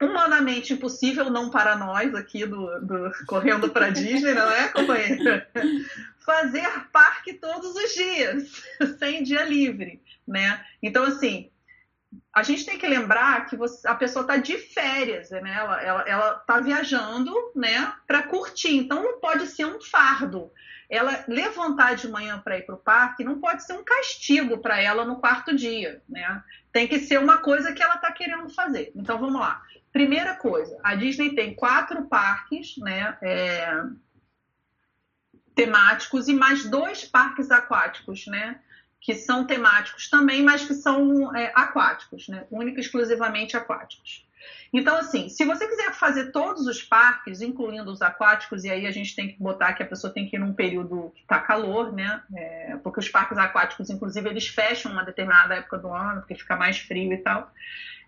humanamente impossível, não para nós aqui do, do Correndo para Disney, não é, companheira? [LAUGHS] Fazer parque todos os dias, [LAUGHS] sem dia livre, né? Então, assim, a gente tem que lembrar que você, a pessoa está de férias, né? Ela, ela, ela tá viajando, né, para curtir. Então, não pode ser um fardo. Ela levantar de manhã para ir para o parque não pode ser um castigo para ela no quarto dia, né? Tem que ser uma coisa que ela está querendo fazer. Então, vamos lá. Primeira coisa, a Disney tem quatro parques, né? é, temáticos e mais dois parques aquáticos, né? Que são temáticos também, mas que são é, aquáticos, né? Única e exclusivamente aquáticos. Então, assim, se você quiser fazer todos os parques, incluindo os aquáticos, e aí a gente tem que botar que a pessoa tem que ir num período que está calor, né? É, porque os parques aquáticos, inclusive, eles fecham uma determinada época do ano, porque fica mais frio e tal.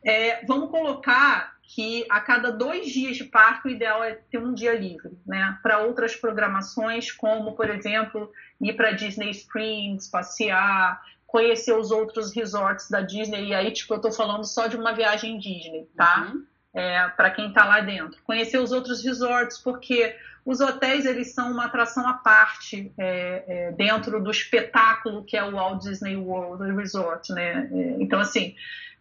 É, vamos colocar que a cada dois dias de parque o ideal é ter um dia livre, né? Para outras programações, como, por exemplo, ir para Disney Springs, passear, conhecer os outros resorts da Disney. E aí, tipo, eu tô falando só de uma viagem Disney, tá? Uhum. É, para quem tá lá dentro. Conhecer os outros resorts, porque os hotéis eles são uma atração à parte é, é, dentro do espetáculo que é o Walt Disney World Resort, né? É, então, assim,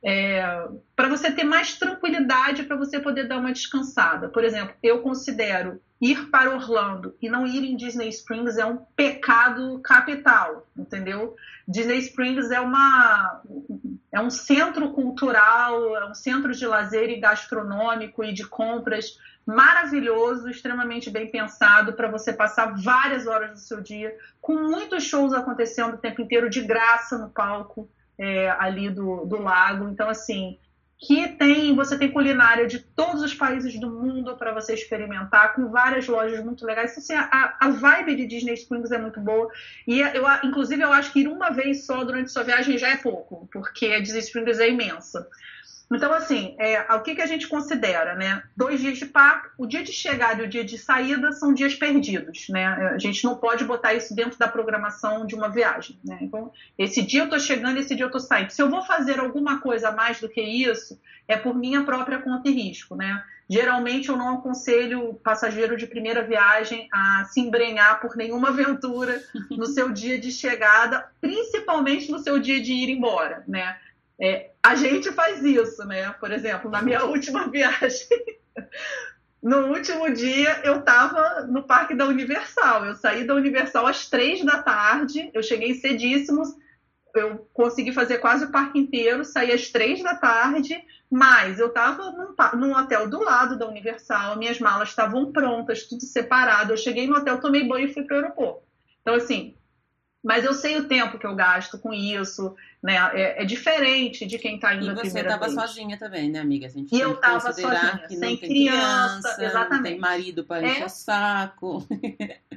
é, para você ter mais tranquilidade para você poder dar uma descansada. Por exemplo, eu considero ir para Orlando e não ir em Disney Springs é um pecado capital, entendeu? Disney Springs é uma é um centro cultural, é um centro de lazer e gastronômico e de compras maravilhoso, extremamente bem pensado para você passar várias horas do seu dia com muitos shows acontecendo o tempo inteiro de graça no palco é, ali do, do lago. Então, assim, que tem você tem culinária de todos os países do mundo para você experimentar, com várias lojas muito legais. Então, assim, a, a vibe de Disney Springs é muito boa. E eu, inclusive, eu acho que ir uma vez só durante sua viagem já é pouco, porque a Disney Springs é imensa. Então, assim, é, o que, que a gente considera, né? Dois dias de parque, o dia de chegada e o dia de saída são dias perdidos, né? A gente não pode botar isso dentro da programação de uma viagem, né? Então, esse dia eu estou chegando, esse dia eu estou saindo. Se eu vou fazer alguma coisa mais do que isso, é por minha própria conta e risco, né? Geralmente eu não aconselho o passageiro de primeira viagem a se embrenhar por nenhuma aventura no seu dia de chegada, principalmente no seu dia de ir embora, né? É, a gente faz isso, né? Por exemplo, na minha [LAUGHS] última viagem, no último dia eu estava no Parque da Universal. Eu saí da Universal às três da tarde, eu cheguei cedíssimos, eu consegui fazer quase o parque inteiro, saí às três da tarde, mas eu estava num, num, hotel do lado da Universal, minhas malas estavam prontas, tudo separado. Eu cheguei no hotel, tomei banho e fui para o aeroporto. Então, assim, mas eu sei o tempo que eu gasto com isso, né? É, é diferente de quem está indo e a primeira vez. você estava sozinha também, né, amiga? A gente e eu estava sozinha, que sem criança, criança, exatamente. Não tem marido para encher é... o saco.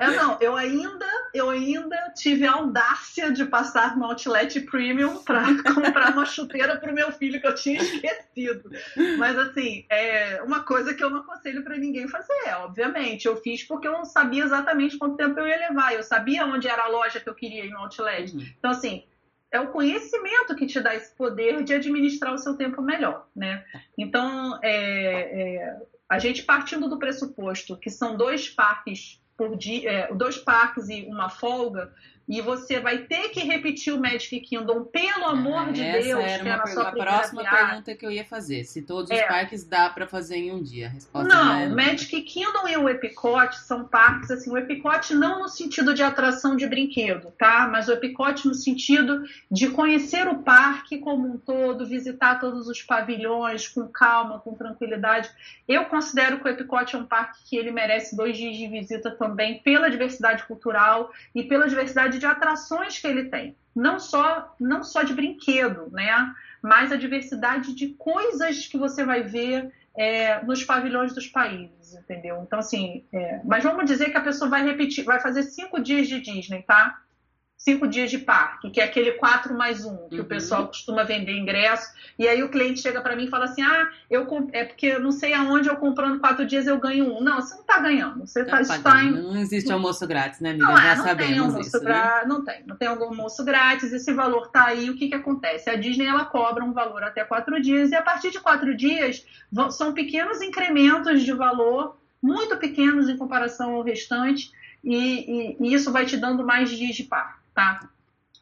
É, não, eu ainda, eu ainda tive a audácia de passar no Outlet Premium para [LAUGHS] comprar uma chuteira para o meu filho que eu tinha esquecido. Mas assim, é uma coisa que eu não aconselho para ninguém fazer, obviamente. Eu fiz porque eu não sabia exatamente quanto tempo eu ia levar. Eu sabia onde era a loja que eu queria ir no Outlet. Uhum. Então assim, é o conhecimento que te dá esse poder de administrar o seu tempo melhor, né? Então, é, é, a gente partindo do pressuposto que são dois parques por dia, é, dois parques e uma folga, e você vai ter que repetir o Magic Kingdom, pelo amor é, de essa Deus, era que uma na sua a próxima viagem. pergunta que eu ia fazer. Se todos os É. parques dá pra fazer em um dia. A resposta Não, é o Magic Kingdom e o Epicote são parques, assim, o Epicote não no sentido de atração de brinquedo, tá? Mas o Epicote no sentido de conhecer o parque como um todo, visitar todos os pavilhões com calma, com tranquilidade. Eu considero que o Epicote é um parque que ele merece dois dias de visita também, pela diversidade cultural e pela diversidade de atrações que ele tem. Não só, não só de brinquedo, né? Mas a diversidade de coisas que você vai ver é, nos pavilhões dos países, entendeu? Então, assim, é, mas vamos dizer que a pessoa vai repetir, vai fazer cinco dias de Disney, tá? Cinco dias de parque, que é aquele 4 mais um, que Uhum. o pessoal costuma vender ingresso. E aí o cliente chega para mim e fala assim: ah, eu é porque eu não sei aonde eu comprando quatro dias eu ganho um. Não, você não está ganhando. Você Tá está pagando. em Não existe almoço grátis, né, amiga? não, é, Já não tem sabemos almoço isso, né? gra- Não tem, não tem algum almoço grátis, esse valor tá aí, o que que acontece? A Disney, ela cobra um valor até quatro dias, e a partir de quatro dias, vão- são pequenos incrementos de valor, muito pequenos em comparação ao restante, e, e- e isso vai te dando mais dias de parque, tá?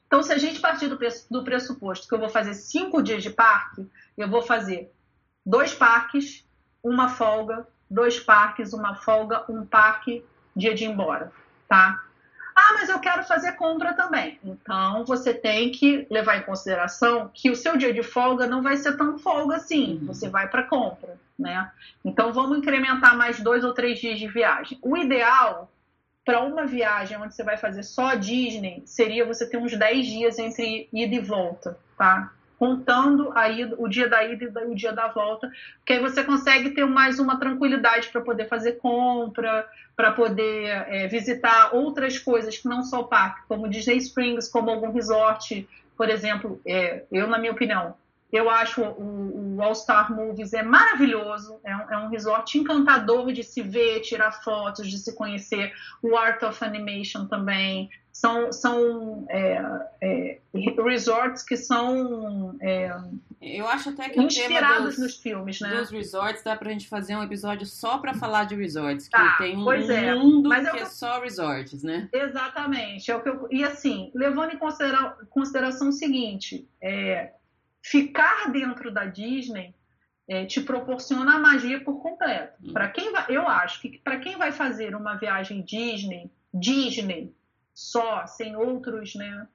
Então, se a gente partir do, pres- do pressuposto que eu vou fazer cinco dias de parque, eu vou fazer dois parques, uma folga, dois parques, uma folga, um parque, dia de ir embora, tá? Ah, mas eu quero fazer compra também. Então, você tem que levar em consideração que o seu dia de folga não vai ser tão folga assim. Uhum. Você vai para compra, né? Então, vamos incrementar mais dois ou três dias de viagem. O ideal para uma viagem onde você vai fazer só Disney seria você ter uns 10 dias entre ida e volta, tá? Contando a ida, o dia da ida e o dia da volta, porque aí você consegue ter mais uma tranquilidade para poder fazer compra, para poder é, visitar outras coisas que não só o parque, como Disney Springs, como algum resort, por exemplo. é, eu, na minha opinião, eu acho o, o All Star Movies é maravilhoso, é um, é um resort encantador de se ver, tirar fotos, de se conhecer. O Art of Animation também. São, são é, é, resorts que são é, Eu acho até que inspirados dos, nos filmes, né? dos resorts dá pra gente fazer um episódio só pra falar de resorts. Que Tá, tem um é. mundo Mas que eu- é só resorts, né? Exatamente. É o que eu- E assim, levando em considera- consideração o seguinte, é, ficar dentro da Disney é, te proporciona a magia por completo. Hum. Para quem vai, eu acho que para quem vai fazer uma viagem Disney, Disney só, sem outros, né,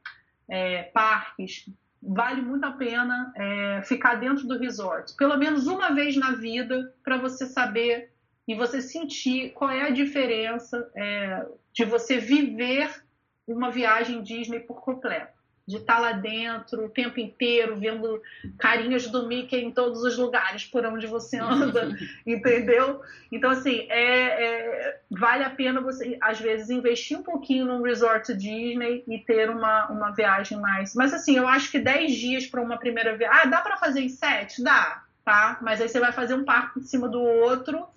é, parques, vale muito a pena é, ficar dentro do resort, pelo menos uma vez na vida, para você saber e você sentir qual é a diferença é, de você viver uma viagem Disney por completo, de estar tá lá dentro o tempo inteiro, vendo carinhas do Mickey em todos os lugares por onde você anda, [LAUGHS] entendeu? Então, assim, é, é, vale a pena você, às vezes, investir um pouquinho num resort Disney e ter uma, uma viagem mais. Mas, assim, eu acho que 10 dias para uma primeira viagem. Ah, dá para fazer em 7? Dá, tá? Mas aí você vai fazer um parque em cima do outro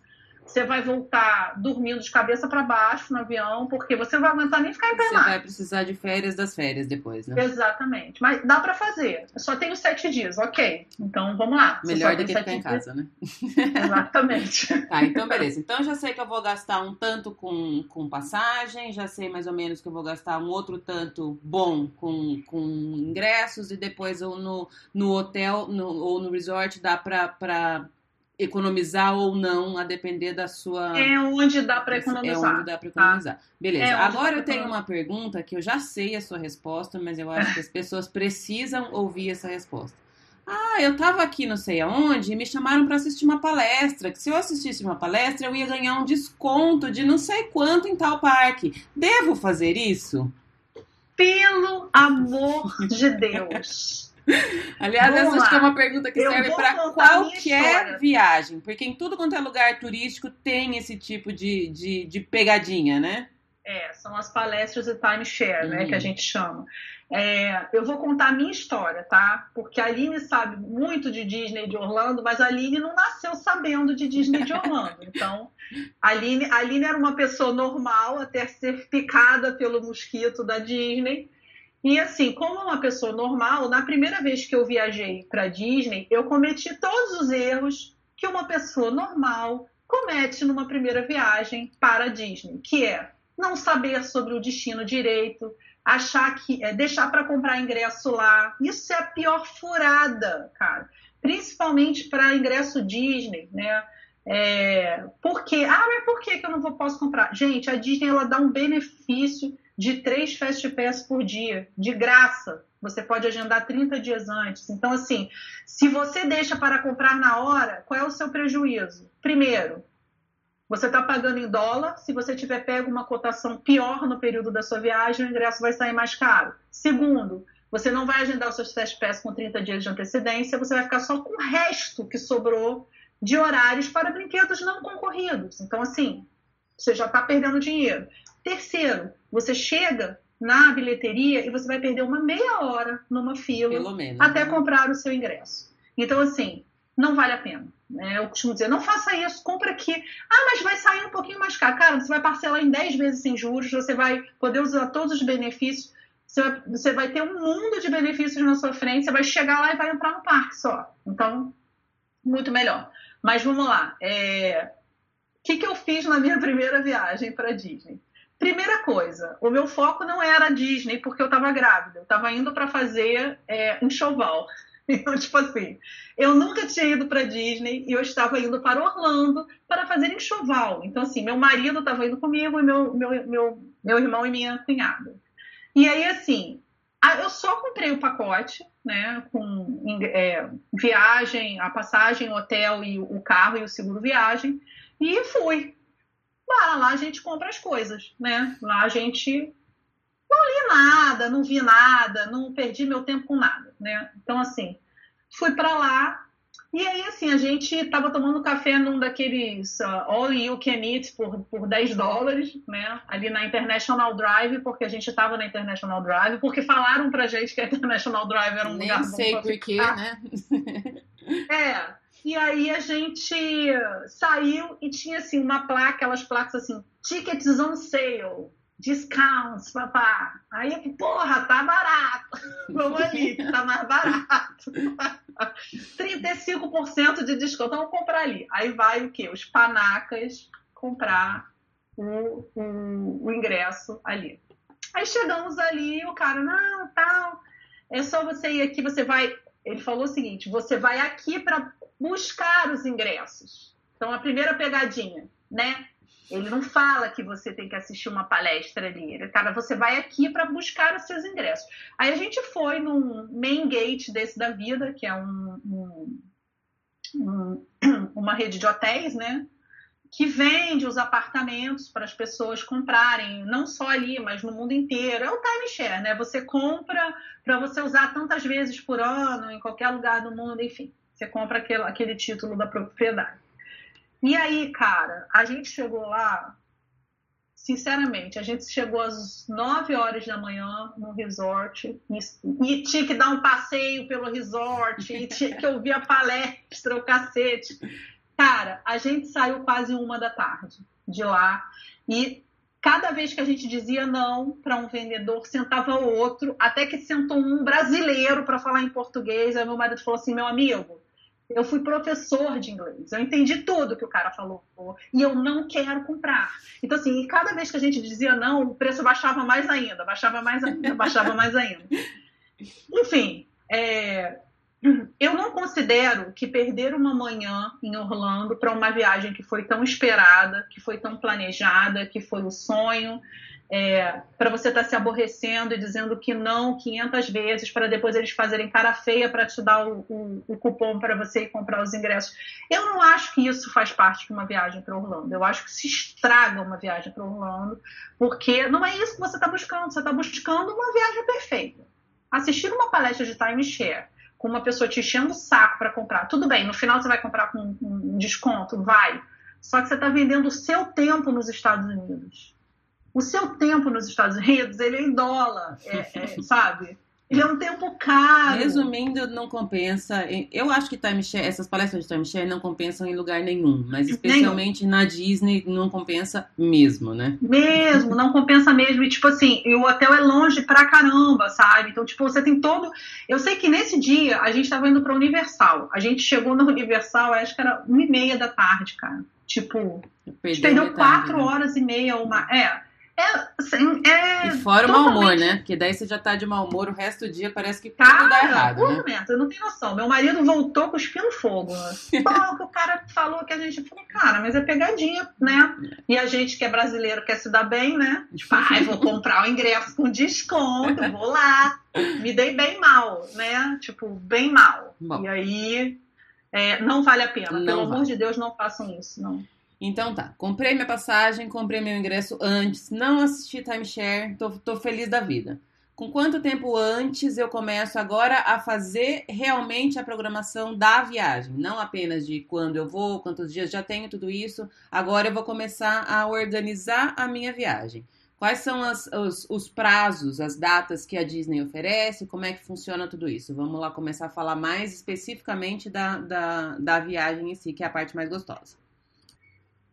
você vai voltar dormindo de cabeça para baixo no avião, porque você não vai aguentar nem ficar internado. Você vai precisar de férias das férias depois, né? Exatamente. Mas dá para fazer. Eu só tenho sete dias, ok. Então vamos lá. Melhor do que ficar em casa, né? Exatamente. [LAUGHS] tá, então beleza. Então já sei que eu vou gastar um tanto com, com passagem, já sei mais ou menos que eu vou gastar um outro tanto bom com, com ingressos e depois ou no, no hotel no, ou no resort dá para economizar ou não, a depender da sua. É onde dá para economizar. É onde dá para economizar. Tá? Beleza. É Agora eu tenho uma pergunta que eu já sei a sua resposta, mas eu acho que as pessoas precisam ouvir essa resposta. Ah, eu estava aqui não sei aonde e me chamaram para assistir uma palestra. Que se eu assistisse uma palestra, eu ia ganhar um desconto de não sei quanto em tal parque. Devo fazer isso? Pelo amor de Deus! Aliás, Vamos essa acho que é uma pergunta que eu serve para qualquer viagem, porque em tudo quanto é lugar turístico tem esse tipo de, de, de pegadinha, né? É, são as palestras de timeshare, né, que a uhum. gente chama. É, eu vou contar a minha história, tá? Porque a Aline sabe muito de Disney de Orlando, mas a Aline não nasceu sabendo de Disney de Orlando. [LAUGHS] Então, a Aline, a Aline era uma pessoa normal até ser picada pelo mosquito da Disney. E assim, como uma pessoa normal, na primeira vez que eu viajei para Disney, eu cometi todos os erros que uma pessoa normal comete numa primeira viagem para Disney, que é não saber sobre o destino direito, achar que é deixar para comprar ingresso lá. Isso é a pior furada, cara. Principalmente para ingresso Disney, né? É, por quê? Ah, mas por que, que eu não vou, posso comprar? Gente, a Disney ela dá um benefício de três Fast Pass por dia, de graça. Você pode agendar 30 dias antes. Então, assim, se você deixa para comprar na hora, qual é o seu prejuízo? Primeiro, você está pagando em dólar. Se você tiver pego uma cotação pior no período da sua viagem, o ingresso vai sair mais caro. Segundo, você não vai agendar os seus Fast Pass com 30 dias de antecedência, você vai ficar só com o resto que sobrou de horários para brinquedos não concorridos. Então, assim, você já está perdendo dinheiro. Terceiro, você chega na bilheteria e você vai perder uma meia hora numa fila menos, até né? comprar o seu ingresso. Então, assim, não vale a pena. Né? Eu costumo dizer, não faça isso, compra aqui. Ah, mas vai sair um pouquinho mais caro. Cara, você vai parcelar em 10 vezes sem juros, você vai poder usar todos os benefícios, você vai, você vai ter um mundo de benefícios na sua frente, você vai chegar lá e vai entrar no parque só. Então, muito melhor. Mas vamos lá. É... O que, que eu fiz na minha [LAUGHS] primeira viagem para Disney? Primeira coisa, o meu foco não era Disney porque eu estava grávida. Eu estava indo para fazer é, um showval. [LAUGHS] Então, tipo assim, eu nunca tinha ido para Disney e eu estava indo para Orlando para fazer enxoval. Então, assim, meu marido estava indo comigo e meu, meu, meu, meu irmão e minha cunhada. E aí, assim, eu só comprei o pacote, né, com é, viagem, a passagem, hotel e o carro e o seguro viagem, e fui. Lá, lá a gente compra as coisas, né? Lá a gente não li nada, não vi nada, não perdi meu tempo com nada, né? Então, assim, fui para lá e aí, assim, a gente estava tomando café num daqueles uh, All You Can Eat por, por 10 dólares, né? Ali na International Drive, porque a gente estava na International Drive, porque falaram pra gente que a International Drive era um Nem lugar bom sei por quê, né? é. E aí a gente saiu e tinha assim uma placa, aquelas placas assim, tickets on sale, discounts, papá. Aí, porra, tá barato. [LAUGHS] Vamos ali, tá mais barato. [LAUGHS] 35% de desconto, então vamos comprar ali. Aí vai o quê? Os panacas comprar o, o, o ingresso ali. Aí chegamos ali, o cara, não, tal, é só você ir aqui, você vai. Ele falou o seguinte: você vai aqui para buscar os ingressos. Então, a primeira pegadinha, né? Ele não fala que você tem que assistir uma palestra ali. Ele, cara, você vai aqui para buscar os seus ingressos. Aí a gente foi num main gate desse da vida, que é um, um, um, [CLEARS THROAT] uma rede de hotéis, né? que vende os apartamentos para as pessoas comprarem, não só ali, mas no mundo inteiro. É o timeshare, né? Você compra para você usar tantas vezes por ano, em qualquer lugar do mundo, enfim. Você compra aquele, aquele título da propriedade. E aí, cara, a gente chegou lá, sinceramente, a gente chegou às 9 horas da manhã no resort e, e tinha que dar um passeio pelo resort, e tinha que ouvir a palestra, o cacete. Cara, a gente saiu quase uma da tarde de lá e cada vez que a gente dizia não para um vendedor, sentava outro, até que sentou um brasileiro para falar em português. Aí meu marido falou assim: meu amigo, eu fui professor de inglês, eu entendi tudo que o cara falou e eu não quero comprar. Então, assim, cada vez que a gente dizia não, o preço baixava mais ainda, baixava mais ainda, baixava mais ainda. Enfim, é, eu não considero que perder uma manhã em Orlando para uma viagem que foi tão esperada, que foi tão planejada, que foi o sonho, é, para você estar tá se aborrecendo e dizendo que não 500 vezes, para depois eles fazerem cara feia para te dar o, o, o cupom para você ir comprar os ingressos. Eu não acho que isso faz parte de uma viagem para Orlando. Eu acho que se estraga uma viagem para Orlando, porque não é isso que você está buscando. Você está buscando uma viagem perfeita. Assistir uma palestra de timeshare com uma pessoa te enchendo o saco para comprar. Tudo bem, no final você vai comprar com um desconto? Vai. Só que você está vendendo o seu tempo nos Estados Unidos. O seu tempo nos Estados Unidos, ele é em dólar, é, é, sabe? Ele é um tempo caro. Resumindo, não compensa. Eu acho que timeshare, essas palestras de timeshare não compensam em lugar nenhum, mas especialmente nenhum. na Disney não compensa mesmo, né? Mesmo, não compensa mesmo. E tipo assim, e o hotel é longe pra caramba, sabe? Então, tipo, você tem todo. Eu sei que nesse dia a gente tava indo pra Universal. A gente chegou na Universal, acho que era uma e meia da tarde, cara. Tipo, a gente perdeu quatro né? horas e meia, uma. É. É, assim, é. E fora o mau humor, né? Porque daí você já tá de mau humor o resto do dia, parece que Cara, tudo dá errado. Um né? momento, eu não tenho noção. Meu marido voltou cuspindo fogo. [LAUGHS] Pô, que o cara falou que a gente. falou, cara, mas é pegadinha, né? E a gente que é brasileiro quer se dar bem, né? [LAUGHS] Tipo, ai, vou comprar o ingresso com desconto, vou lá. Me dei bem mal, né? Tipo, bem mal. Bom. E aí. É, não vale a pena. Não Pelo vale. amor de Deus, não façam isso, não. Então tá, comprei minha passagem, comprei meu ingresso antes, não assisti timeshare, tô, tô feliz da vida. Com quanto tempo antes eu começo agora a fazer realmente a programação da viagem? Não apenas de quando eu vou, quantos dias já tenho tudo isso. Agora eu vou começar a organizar a minha viagem. Quais são as, os, os, prazos, as datas que a Disney oferece? Como é que funciona tudo isso? Vamos lá começar a falar mais especificamente da, da, da viagem em si, que é a parte mais gostosa.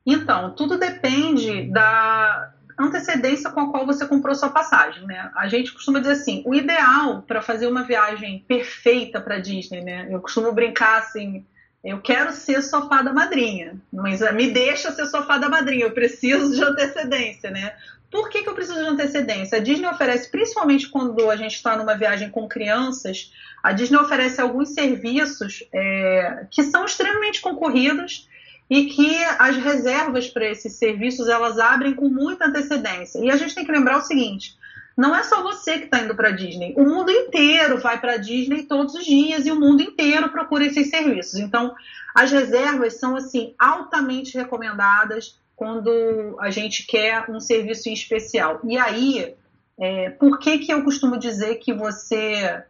Então, tudo depende da antecedência com a qual você comprou sua passagem, né? A gente costuma dizer assim, o ideal para fazer uma viagem perfeita para Disney, né? Eu costumo brincar assim, eu quero ser sofá da madrinha, mas eh, me deixa ser sofá da madrinha, eu preciso de antecedência, né? Por que, que eu preciso de antecedência? A Disney oferece, principalmente quando a gente está numa viagem com crianças, a Disney oferece alguns serviços é, que são extremamente concorridos e que as reservas para esses serviços elas abrem com muita antecedência. E a gente tem que lembrar o seguinte: não é só você que está indo para a Disney, o mundo inteiro vai para a Disney todos os dias e o mundo inteiro procura esses serviços. Então, as reservas são assim altamente recomendadas quando a gente quer um serviço em especial. E aí, é, por que que eu costumo dizer que você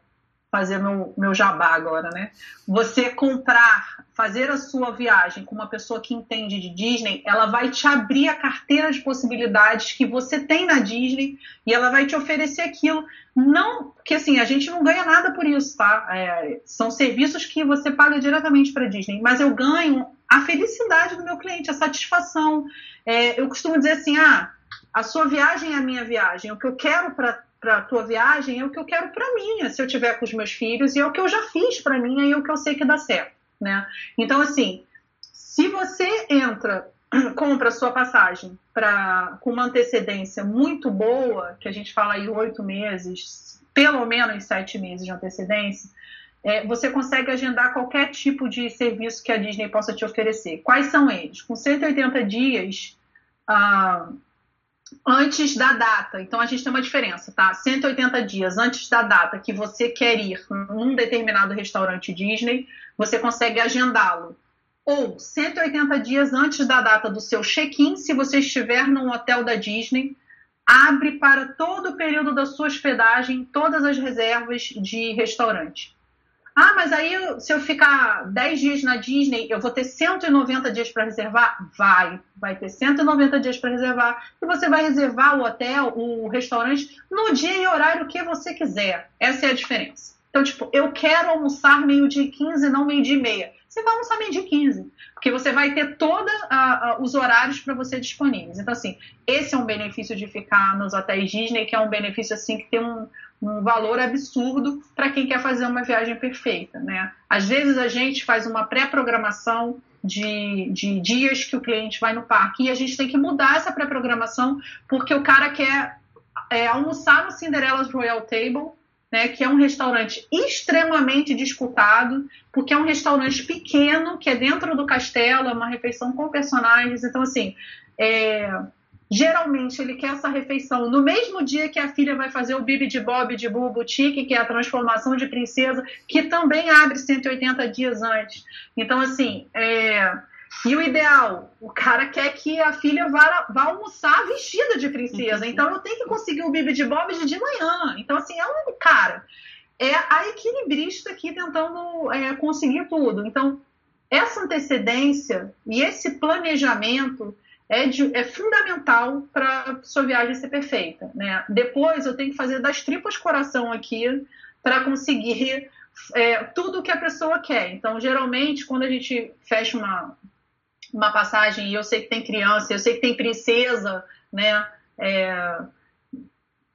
fazer meu, meu jabá agora, né? Você comprar, fazer a sua viagem com uma pessoa que entende de Disney, ela vai te abrir a carteira de possibilidades que você tem na Disney e ela vai te oferecer aquilo. Não, porque assim, a gente não ganha nada por isso, tá? É, são serviços que você paga diretamente para Disney, mas eu ganho a felicidade do meu cliente, a satisfação. É, eu costumo dizer assim, ah, a sua viagem é a minha viagem, o que eu quero para para a tua viagem é o que eu quero para mim, se eu tiver com os meus filhos, e é o que eu já fiz para mim, e é o que eu sei que dá certo, né? Então, assim, se você entra, [CLEARS THROAT] compra sua passagem pra, com uma antecedência muito boa, que a gente fala aí oito meses, pelo menos sete meses de antecedência, é, você consegue agendar qualquer tipo de serviço que a Disney possa te oferecer. Quais são eles? Com 180 dias, ah, antes da data. Então a gente tem uma diferença, tá? 180 dias antes da data que você quer ir num determinado restaurante Disney, você consegue agendá-lo ou 180 dias antes da data do seu check-in, se você estiver num hotel da Disney, abre para todo o período da sua hospedagem todas as reservas de restaurante. Ah, mas aí se eu ficar 10 dias na Disney, eu vou ter 190 dias para reservar? Vai, vai ter 190 dias para reservar. E você vai reservar o hotel, o restaurante, no dia e horário que você quiser. Essa é a diferença. Então, tipo, eu quero almoçar meio-dia 15, não meio-dia e meia. Você vai almoçar meio-dia 15, porque você vai ter todos os horários para você disponíveis. Então, assim, esse é um benefício de ficar nos hotéis Disney, que é um benefício, assim, que tem um, um valor absurdo para quem quer fazer uma viagem perfeita, né? Às vezes a gente faz uma pré-programação de, de dias que o cliente vai no parque e a gente tem que mudar essa pré-programação porque o cara quer é, almoçar no Cinderella's Royal Table, né, que é um restaurante extremamente disputado, porque é um restaurante pequeno, que é dentro do castelo, é uma refeição com personagens. Então, assim, é, Geralmente ele quer essa refeição no mesmo dia que a filha vai fazer o Bibi de Bob de Boo Boutique, que é a transformação de princesa, que também abre 180 dias antes. Então, assim, é... e o ideal, o cara quer que a filha vá, vá almoçar vestida de princesa. Então, eu tenho que conseguir o Bibi de Bob de manhã. Então, assim, é um cara. É a equilibrista aqui tentando é, conseguir tudo. Então, essa antecedência e esse planejamento é, de, é fundamental para sua viagem ser perfeita. Né? Depois eu tenho que fazer das tripas coração aqui para conseguir é, tudo o que a pessoa quer. Então, geralmente, quando a gente fecha uma, uma passagem e eu sei que tem criança, eu sei que tem princesa, né? É,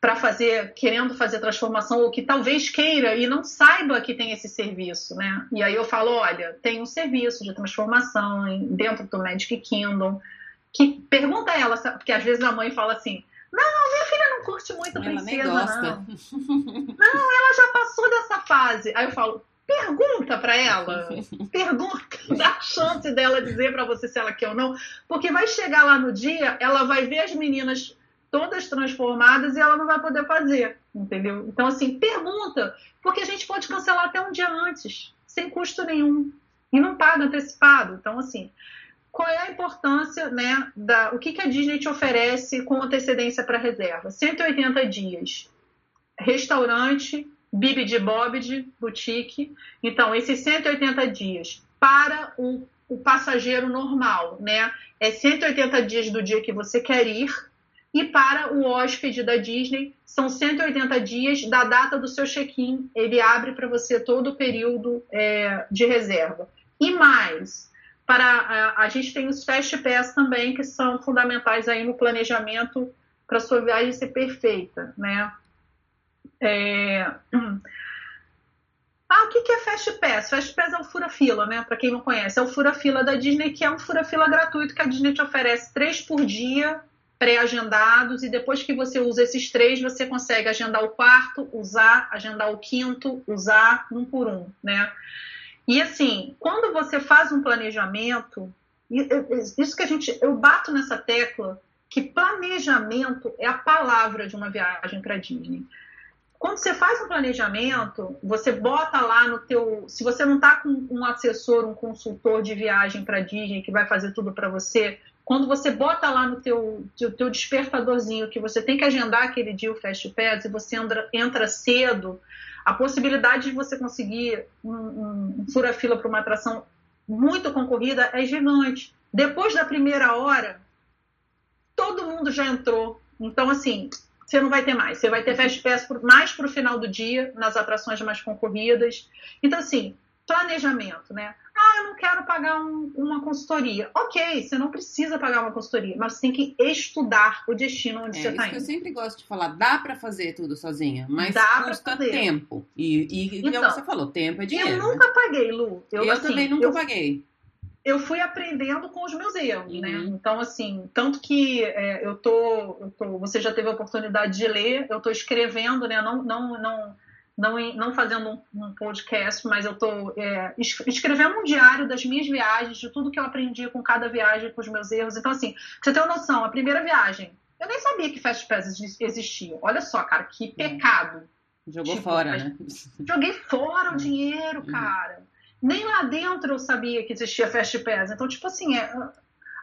para fazer, querendo fazer transformação, ou que talvez queira e não saiba que tem esse serviço, né? E aí eu falo, olha, tem um serviço de transformação dentro do Magic Kingdom, que pergunta a ela, porque às vezes a mãe fala assim: Não, minha filha não curte muito princesa, não. Não, ela já passou dessa fase. Aí eu falo: Pergunta para ela, pergunta, [LAUGHS] dá a chance dela dizer para você se ela quer ou não, porque vai chegar lá no dia, ela vai ver as meninas todas transformadas e ela não vai poder fazer, entendeu? Então, assim, pergunta, porque a gente pode cancelar até um dia antes, sem custo nenhum, e não paga antecipado. Então, assim, qual é a importância, né, da, o que, que a Disney te oferece com antecedência para reserva? 180 dias. Restaurante, Bibi de Bobbid, boutique. Então, esses 180 dias para o, o passageiro normal, né? É 180 dias do dia que você quer ir. E para o hóspede da Disney, são 180 dias da data do seu check-in. Ele abre para você todo o período é, de reserva. E mais, para a, a, gente tem os fast pass também que são fundamentais aí no planejamento para sua viagem ser perfeita, né? É... [CLEARS THROAT] Ah, o que é Fast Pass? Fast Pass é o fura-fila, né? Para quem não conhece, é o fura-fila da Disney, que é um fura-fila gratuito que a Disney te oferece três por dia, pré-agendados, e depois que você usa esses três, você consegue agendar o quarto, usar, agendar o quinto, usar um por um, né? E assim, quando você faz um planejamento, isso que a gente, eu bato nessa tecla que planejamento é a palavra de uma viagem para Disney. Quando você faz um planejamento, você bota lá no teu, se você não está com um assessor, um consultor de viagem para Disney que vai fazer tudo para você, quando você bota lá no teu, teu, teu, despertadorzinho que você tem que agendar aquele dia o Fast Pass e você entra, entra cedo, a possibilidade de você conseguir um, um, fura-fila para uma atração muito concorrida é gigante. Depois da primeira hora, todo mundo já entrou. Então, assim, você não vai ter mais. Você vai ter Fast Pass mais para o final do dia, nas atrações mais concorridas. Então, assim, planejamento, né? Ah, eu não quero pagar um, uma consultoria. Ok, você não precisa pagar uma consultoria, mas você tem que estudar o destino onde é, você está indo. Eu sempre gosto de falar, dá para fazer tudo sozinha, mas dá custa tempo. E, e então, é o que você falou, tempo é dinheiro. Eu nunca né? paguei, Lu. Eu, eu assim, também nunca eu, paguei. Eu fui aprendendo com os meus erros, né? uhum. né? Então, assim, tanto que é, eu, tô, eu tô. Você já teve a oportunidade de ler, eu estou escrevendo, né? Não, não, não não, não fazendo um, um, podcast, mas eu estou é, escrevendo um diário das minhas viagens, de tudo que eu aprendi com cada viagem, com os meus erros. Então, assim, você ter uma noção, a primeira viagem, eu nem sabia que Fast Pass existia. Olha só, cara, que é. pecado. Jogou tipo, fora, né? Joguei fora o [LAUGHS] dinheiro, uhum. cara. nem lá dentro eu sabia que existia Fast Pass. Então, tipo assim, é,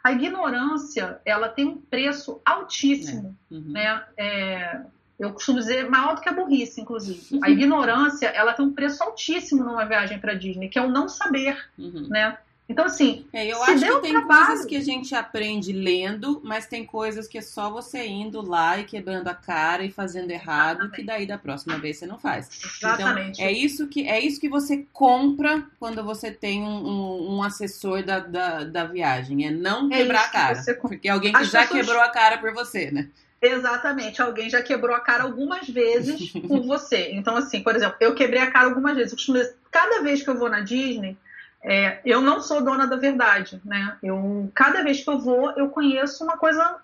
a ignorância, ela tem um preço altíssimo, é. Uhum. né? É, eu costumo dizer maior do que a burrice, inclusive. A ignorância, ela tem um preço altíssimo numa viagem para Disney, que é o não saber, uhum. né? Então, assim. É, eu acho que tem trabalho... coisas que a gente aprende lendo, mas tem coisas que é só você indo lá e quebrando a cara e fazendo errado, Exatamente. que daí da próxima vez você não faz. Exatamente. Então, é isso que, é isso que você compra quando você tem um, um, um assessor da, da, da, viagem. É não é quebrar a cara. Porque alguém que As já pessoas... quebrou a cara por você, né? Exatamente, alguém já quebrou a cara algumas vezes [LAUGHS] por você. Então, assim, por exemplo, eu quebrei a cara algumas vezes. Eu costumo dizer, cada vez que eu vou na Disney, é, eu não sou dona da verdade, né? Eu, cada vez que eu vou, eu conheço uma coisa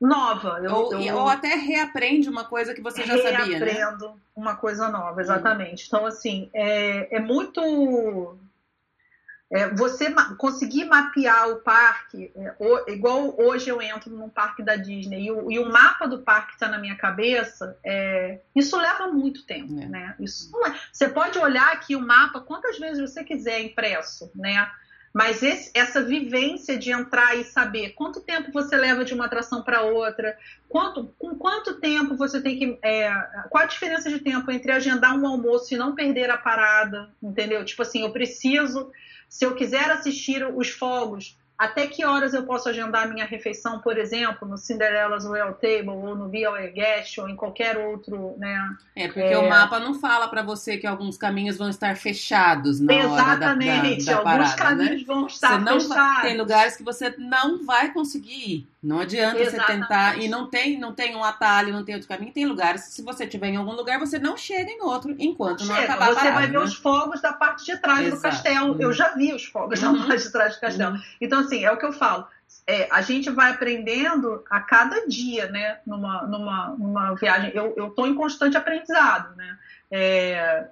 nova. Eu, ou, eu, ou até reaprende uma coisa que você já sabia, né? Reaprendo uma coisa nova, exatamente. Hum. Então, assim, é, é muito é, você conseguir mapear o parque, é, o, igual hoje eu entro num parque da Disney e o, e o mapa do parque está na minha cabeça, é, isso leva muito tempo, é. né? Isso é, você pode olhar aqui o mapa quantas vezes você quiser impresso, né? Mas esse, essa vivência de entrar e saber quanto tempo você leva de uma atração para outra, quanto, com quanto tempo você tem que. É, qual a diferença de tempo entre agendar um almoço e não perder a parada, entendeu? Tipo assim, eu preciso se eu quiser assistir os fogos, até que horas eu posso agendar minha refeição, por exemplo, no Cinderella's Royal Table ou no Via Guest ou em qualquer outro, né? É, porque é... o mapa não fala para você que alguns caminhos vão estar fechados na Exatamente, hora da, da, da alguns parada, caminhos né? vão estar não fechados. Vai, tem lugares que você não vai conseguir ir. Não adianta Exatamente. você tentar e não tem, não tem um atalho, não tem outro caminho. Tem lugares se você estiver em algum lugar você não chega em outro enquanto não, não acabar Você parada, vai ver né? os fogos da parte de trás Exato. do castelo. Uhum. Eu já vi os fogos uhum. da parte de trás do castelo. Uhum. Então assim é o que eu falo. É, a gente vai aprendendo a cada dia, né? Numa, numa, numa viagem. Eu estou em constante aprendizado, né? É,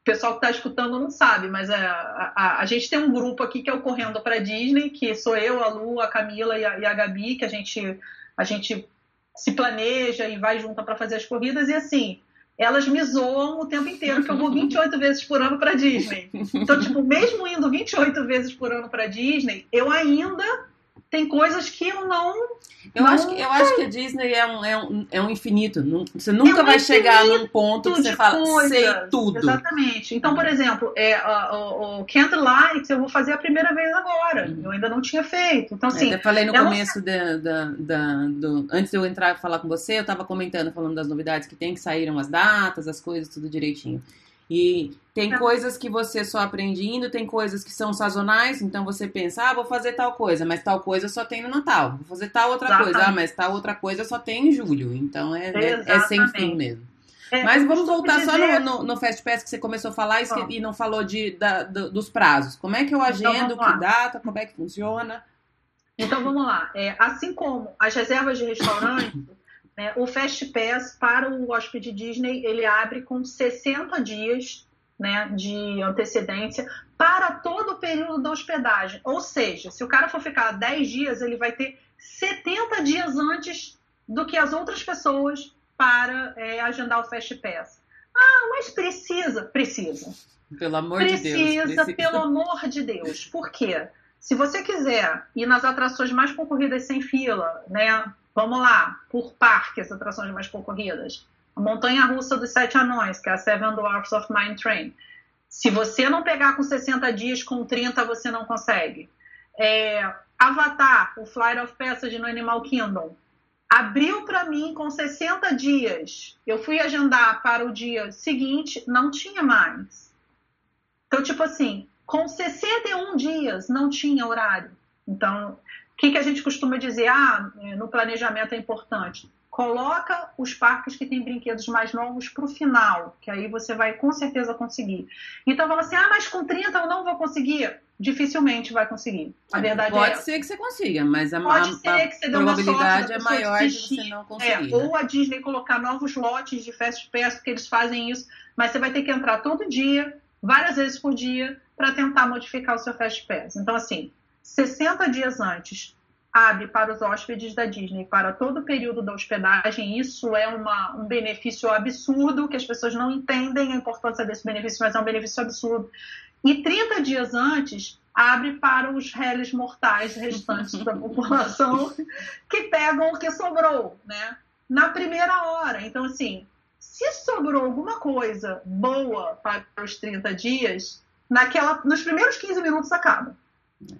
o pessoal que está escutando não sabe, mas é, a, a, a, gente tem um grupo aqui que é o Correndo para Disney, que sou eu, a Lu, a Camila e a, e a Gabi, que a gente, a gente se planeja e vai junto para fazer as corridas, e assim, elas me zoam o tempo inteiro, que eu vou 28 vezes por ano para Disney. Então, tipo, mesmo indo 28 vezes por ano para Disney, eu ainda tem coisas que eu não. Eu, não acho, que, eu acho que a Disney é um, é um, é um infinito. Você nunca é um vai chegar num ponto que você fala, coisas. sei tudo. Exatamente. Então, por exemplo, é, o, o Can't Light eu vou fazer a primeira vez agora. Uhum. Eu ainda não tinha feito. Então, assim. Eu até falei no começo da, da, da, do. Antes de eu entrar e falar com você, eu estava comentando, falando das novidades que tem, que saíram as datas, as coisas, tudo direitinho. E tem é. coisas que você só aprende indo, tem coisas que são sazonais, então você pensa, ah, vou fazer tal coisa, mas tal coisa só tem no Natal. Vou fazer tal outra Exatamente. coisa, ah, mas tal outra coisa só tem em julho. Então é, é, é sem fim mesmo. É, mas vamos voltar dizer... só no, no, no, Fast Pass que você começou a falar e, não falou de, da, do, dos prazos. Como é que eu então, agendo, então, que data, como é que funciona? Então vamos lá. É, assim como as reservas de restaurante, né, o Fast Pass para o hóspede Disney ele abre com 60 dias né, de antecedência para todo o período da hospedagem. Ou seja, se o cara for ficar 10 dias, ele vai ter 70 dias antes do que as outras pessoas para é, agendar o Fast Pass. Ah, mas precisa? Precisa. Pelo amor precisa, de Deus. Precisa, pelo amor de Deus. Por quê? Se você quiser ir nas atrações mais concorridas sem fila, né? Vamos lá, por parque, as atrações mais concorridas. A Montanha Russa dos Sete Anões, que é a Seven Dwarfs of Mine Train. Se você não pegar com 60 dias, com 30 você não consegue. É, Avatar, o Flight of Passage no Animal Kingdom, abriu para mim com 60 dias. Eu fui agendar para o dia seguinte, não tinha mais. Então, tipo assim, com 61 dias não tinha horário. Então, que, que a gente costuma dizer? Ah, no planejamento é importante coloca os parques que têm brinquedos mais novos para o final, que aí você vai com certeza conseguir. Então fala assim, ah, mas com 30 eu não vou conseguir. Dificilmente vai conseguir. A verdade Pode é ser que você consiga, mas a, Pode a, que você probabilidade é maior de você não conseguir. É, né? Ou a Disney colocar novos lotes de Fast Pass, porque eles fazem isso, mas você vai ter que entrar todo dia, várias vezes por dia, para tentar modificar o seu Fast Pass. Então, assim, 60 dias antes abre para os hóspedes da Disney para todo o período da hospedagem. Isso é uma, um benefício absurdo, que as pessoas não entendem a importância desse benefício, mas é um benefício absurdo. E 30 dias antes, abre para os réis mortais restantes da [LAUGHS] população que pegam o que sobrou, né? Na primeira hora. Então, assim, se sobrou alguma coisa boa para os 30 dias, naquela, nos primeiros 15 minutos acaba.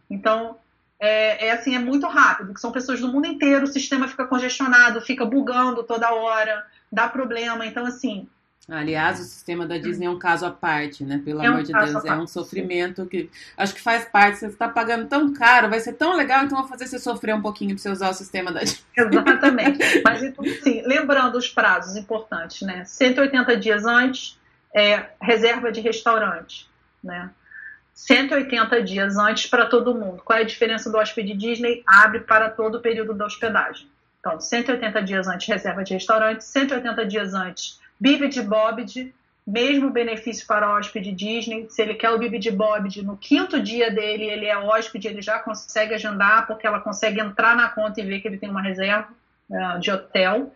Então, é, é, assim, é muito rápido, que são pessoas do mundo inteiro, o sistema fica congestionado, fica bugando toda hora, dá problema. Então, assim, Aliás, o sistema da Disney é um caso à parte, né? Pelo é amor de Deus, é um sofrimento que acho que faz parte. Você está pagando tão caro, vai ser tão legal, então vou fazer você sofrer um pouquinho para você usar o sistema da Disney. Exatamente. [LAUGHS] Mas então, sim, lembrando os prazos importantes, né? 180 dias antes, é, reserva de restaurante, né? 180 dias antes para todo mundo. Qual é a diferença do hóspede Disney? Abre para todo o período da hospedagem. Então, 180 dias antes, reserva de restaurante, 180 dias antes Bibid Bobbid, mesmo benefício para o hóspede Disney. Se ele quer o Bibid Bobbid, no quinto dia dele, ele é hóspede, ele já consegue agendar, porque ela consegue entrar na conta e ver que ele tem uma reserva uh, de hotel.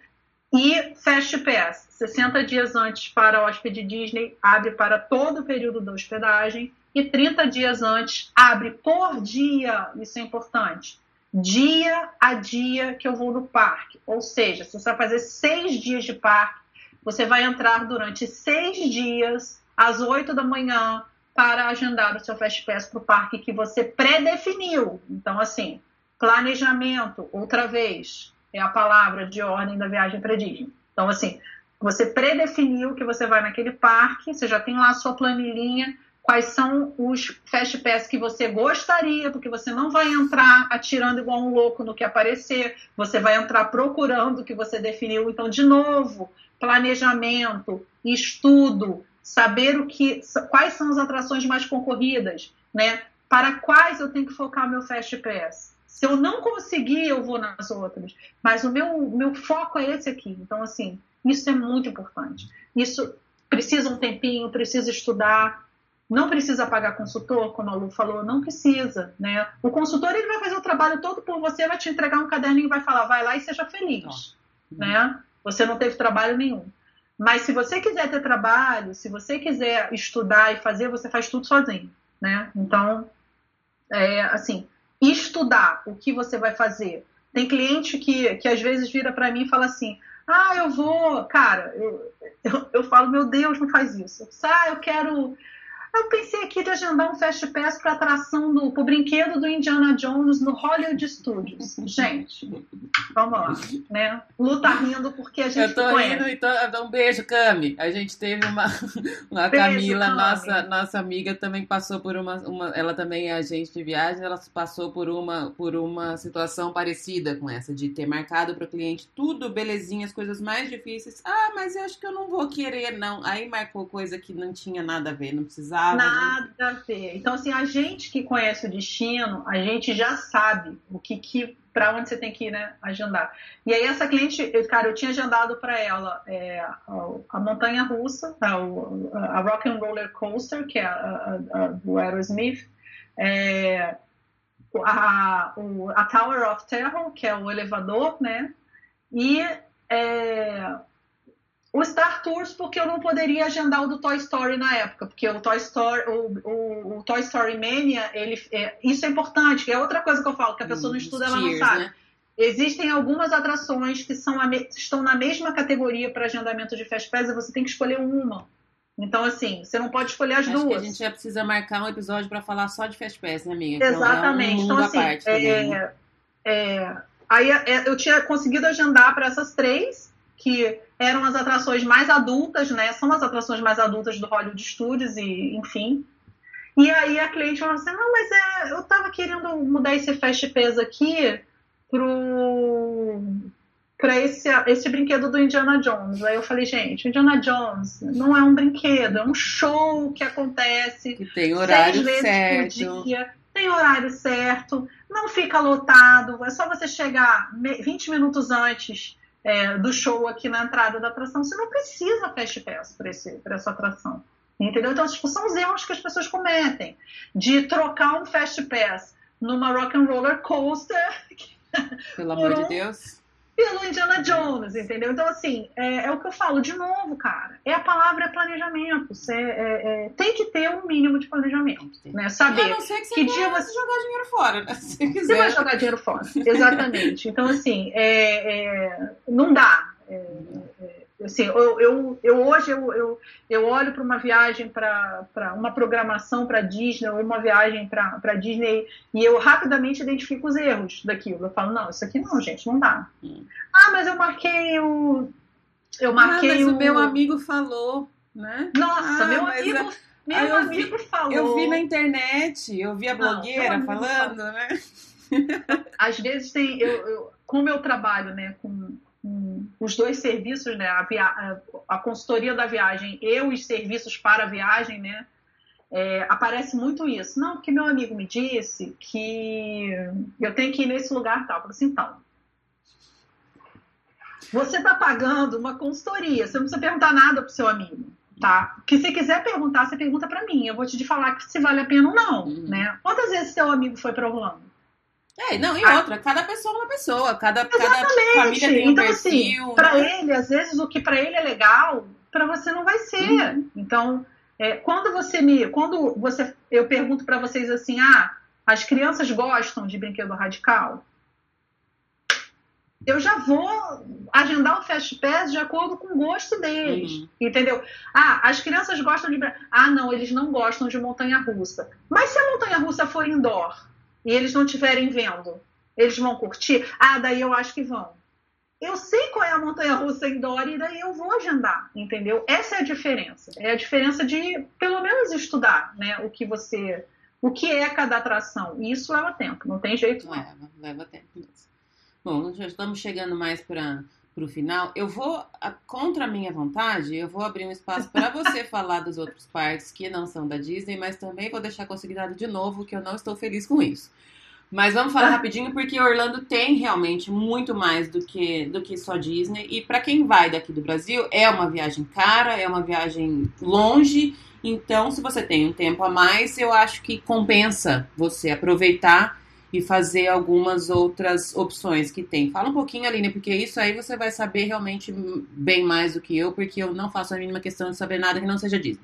E Fast Pass, 60 dias antes para hóspede Disney, abre para todo o período da hospedagem. E 30 dias antes, abre por dia, isso é importante, dia a dia que eu vou no parque. Ou seja, se você vai fazer seis dias de parque, você vai entrar durante seis dias, às oito da manhã, para agendar o seu Fast Pass para o parque que você pré-definiu. Então, assim, planejamento, outra vez, é a palavra de ordem da viagem para Disney. Então, assim, você predefiniu que você vai naquele parque, você já tem lá a sua planilhinha, quais são os Fast Pass que você gostaria, porque você não vai entrar atirando igual um louco no que aparecer, você vai entrar procurando o que você definiu. Então, de novo, planejamento, estudo, saber o que, quais são as atrações mais concorridas, né? Para quais eu tenho que focar meu Fast Pass. Se eu não conseguir, eu vou nas outras. Mas o meu, meu foco é esse aqui. Então, assim, isso é muito importante. Isso precisa um tempinho, precisa estudar. Não precisa pagar consultor, como a Lu falou, não precisa, né? O consultor ele vai fazer o trabalho todo por você, vai te entregar um caderninho e vai falar, vai lá e seja feliz, oh. né? Você não teve trabalho nenhum. Mas se você quiser ter trabalho, se você quiser estudar e fazer, você faz tudo sozinho, né? Então, é, assim, estudar o que você vai fazer. Tem cliente que, que às vezes vira para mim e fala assim: ah, eu vou, cara, eu, eu, eu, falo, meu Deus, não faz isso. Ah, eu quero eu pensei aqui de agendar um Fast Pass para atração do pro brinquedo do Indiana Jones no Hollywood Studios. [LAUGHS] Gente, vamos lá, né? Lu tá rindo porque a gente Eu tô conhece. rindo e tô, um beijo, Cami. A gente teve uma, [LAUGHS] uma beijo, Camila, Cami. nossa nossa amiga também passou por uma, uma, ela também é agente de viagem, ela passou por uma por uma situação parecida com essa de ter marcado para o cliente tudo belezinha, as coisas mais difíceis. Ah, mas eu acho que eu não vou querer não. Aí marcou coisa que não tinha nada a ver, não precisava né? Nada a ver. Então, assim, a gente que conhece o destino, a gente já sabe o que, que para onde você tem que ir, né, agendar. E aí essa cliente, eu, cara, eu tinha agendado para ela é, a, a, montanha russa, a, a Rock and Roller Coaster, que é a, a do Aerosmith, é, a, a Tower of Terror, que é o elevador, né, e é, o Star Tours porque eu não poderia agendar o do Toy Story na época, porque o Toy Story, o, o, o Toy Story Mania, ele, é, isso é importante, que é outra coisa que eu falo, que a pessoa não estuda, ela não sabe. Né? Existem algumas atrações que são estão na mesma categoria para agendamento de Fast Pass e você tem que escolher uma. Então, assim, você não pode escolher as Acho duas. a gente já precisa marcar um episódio para falar só de Fast Pass, né, amiga? Exatamente. Então, é um então assim, é, também, né? é, aí é, eu tinha conseguido agendar para essas três, que eram as atrações mais adultas, né? São as atrações mais adultas do Hollywood Studios e, enfim. E aí a cliente falou assim, não, mas é, eu tava querendo mudar esse Fast Pass aqui pro para esse, esse brinquedo do Indiana Jones. Aí eu falei, gente, Indiana Jones não é um brinquedo, é um show que acontece que tem horário seis vezes certo. por dia, tem horário certo, não fica lotado, é só você chegar 20 minutos antes é, do show aqui na entrada da atração. Você não precisa Fast Pass para essa atração. Entendeu? Então, tipo, são os erros que as pessoas cometem. De trocar um Fast Pass numa Rock and Roller Coaster. [LAUGHS] Pelo amor um, de Deus. Pelo Indiana Jones, entendeu? Então, assim, é, é, o que eu falo de novo, cara. É a palavra é planejamento. Você, é, é, tem que ter um mínimo de planejamento, né? Saber a não ser que, você que dia você jogar dinheiro fora, né? [LAUGHS] Se quiser. Você vai jogar dinheiro fora, exatamente. Então, assim, é, é, não dá. Assim, eu, eu, eu, hoje eu, eu, eu olho para uma viagem para uma programação para Disney ou uma viagem para Disney e eu rapidamente identifico os erros daquilo. Eu falo, não, isso aqui não, gente, não dá. Hum. Ah, mas eu marquei o. Eu marquei ah, mas o... o meu amigo falou, né? Nossa, ah, meu amigo. É... Meu eu amigo vi, falou. Eu vi na internet, eu vi a blogueira não, falando, né? Às vezes tem. Eu, eu, como eu trabalho né, com, com os dois serviços, né, a, via, a consultoria da viagem e os serviços para a viagem, né? É, aparece muito isso. Não, porque meu amigo me disse que eu tenho que ir nesse lugar tal. Eu assim, então, você está pagando uma consultoria, você não precisa perguntar nada para o seu amigo, tá? Que se quiser perguntar, você pergunta para mim. Eu vou te falar se vale a pena ou não, uhum. né? Quantas vezes seu amigo foi para Orlando? É, não, e outra, cada pessoa é uma pessoa, cada, cada família tem um então, assim, perfil. Assim, para né? ele, às vezes o que para ele é legal, para você não vai ser. Uhum. Então, é, quando você me, quando você, eu pergunto para vocês assim, ah, as crianças gostam de brinquedo radical? eu já vou agendar o Fast Pass de acordo com o gosto deles, uhum. entendeu? Ah, as crianças gostam de... Ah, não, eles não gostam de montanha-russa. Mas se a montanha-russa for indoor e eles não estiverem vendo, eles vão curtir? Ah, daí eu acho que vão. Eu sei qual é a montanha-russa indoor e daí eu vou agendar, entendeu? Essa é a diferença. É a diferença de, pelo menos, estudar, né? O que você... O que é cada atração. Isso leva tempo, não tem jeito. Leva, leva tempo mesmo. Bom, já estamos chegando mais para o final. Eu vou, contra a minha vontade, eu vou abrir um espaço para você [LAUGHS] falar dos outros parques que não são da Disney, mas também vou deixar consignado de novo que eu não estou feliz com isso. Mas vamos falar [LAUGHS] rapidinho porque Orlando tem realmente muito mais do que do que só Disney e para quem vai daqui do Brasil é uma viagem cara, é uma viagem longe. Então, se você tem um tempo a mais, eu acho que compensa você aproveitar e fazer algumas outras opções que tem. Fala um pouquinho, Aline, porque isso aí você vai saber realmente bem mais do que eu, porque eu não faço a mínima questão de saber nada que não seja Disney.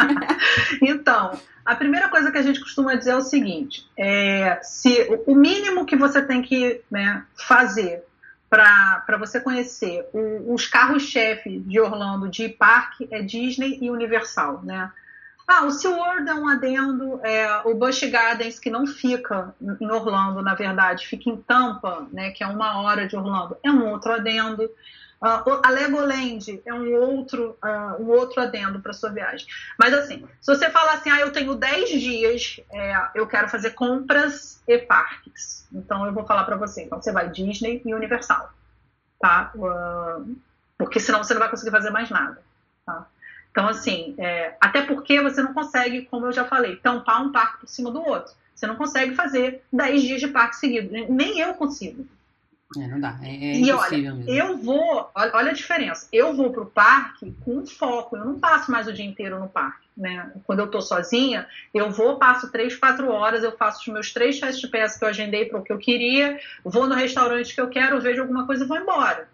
[LAUGHS] então, a primeira coisa que a gente costuma dizer é o seguinte: é, se o mínimo que você tem que né, fazer para você conhecer o, os carros-chefe de Orlando de parque é Disney e Universal, né? Ah, o SeaWorld é um adendo, é, o Busch Gardens, que não fica em Orlando, na verdade, fica em Tampa, né, que é uma hora de Orlando, é um outro adendo. Uh, a Legoland é um outro, uh, um outro adendo para sua viagem. Mas assim, se você falar assim, ah, eu tenho 10 dias, é, eu quero fazer compras e parques. Então eu vou falar para você. Então você vai Disney e Universal, tá? Uh, porque senão você não vai conseguir fazer mais nada, tá? Então, assim, é, até porque você não consegue, como eu já falei, tampar um parque por cima do outro. Você não consegue fazer 10 dias de parque seguido. Nem eu consigo. É, não dá. É, é e olha, mesmo. eu vou, olha a diferença. Eu vou para o parque com foco. Eu não passo mais o dia inteiro no parque. Né? Quando eu estou sozinha, eu vou, passo três, quatro horas, eu faço os meus três fast pass que eu agendei para o que eu queria, vou no restaurante que eu quero, vejo alguma coisa e vou embora.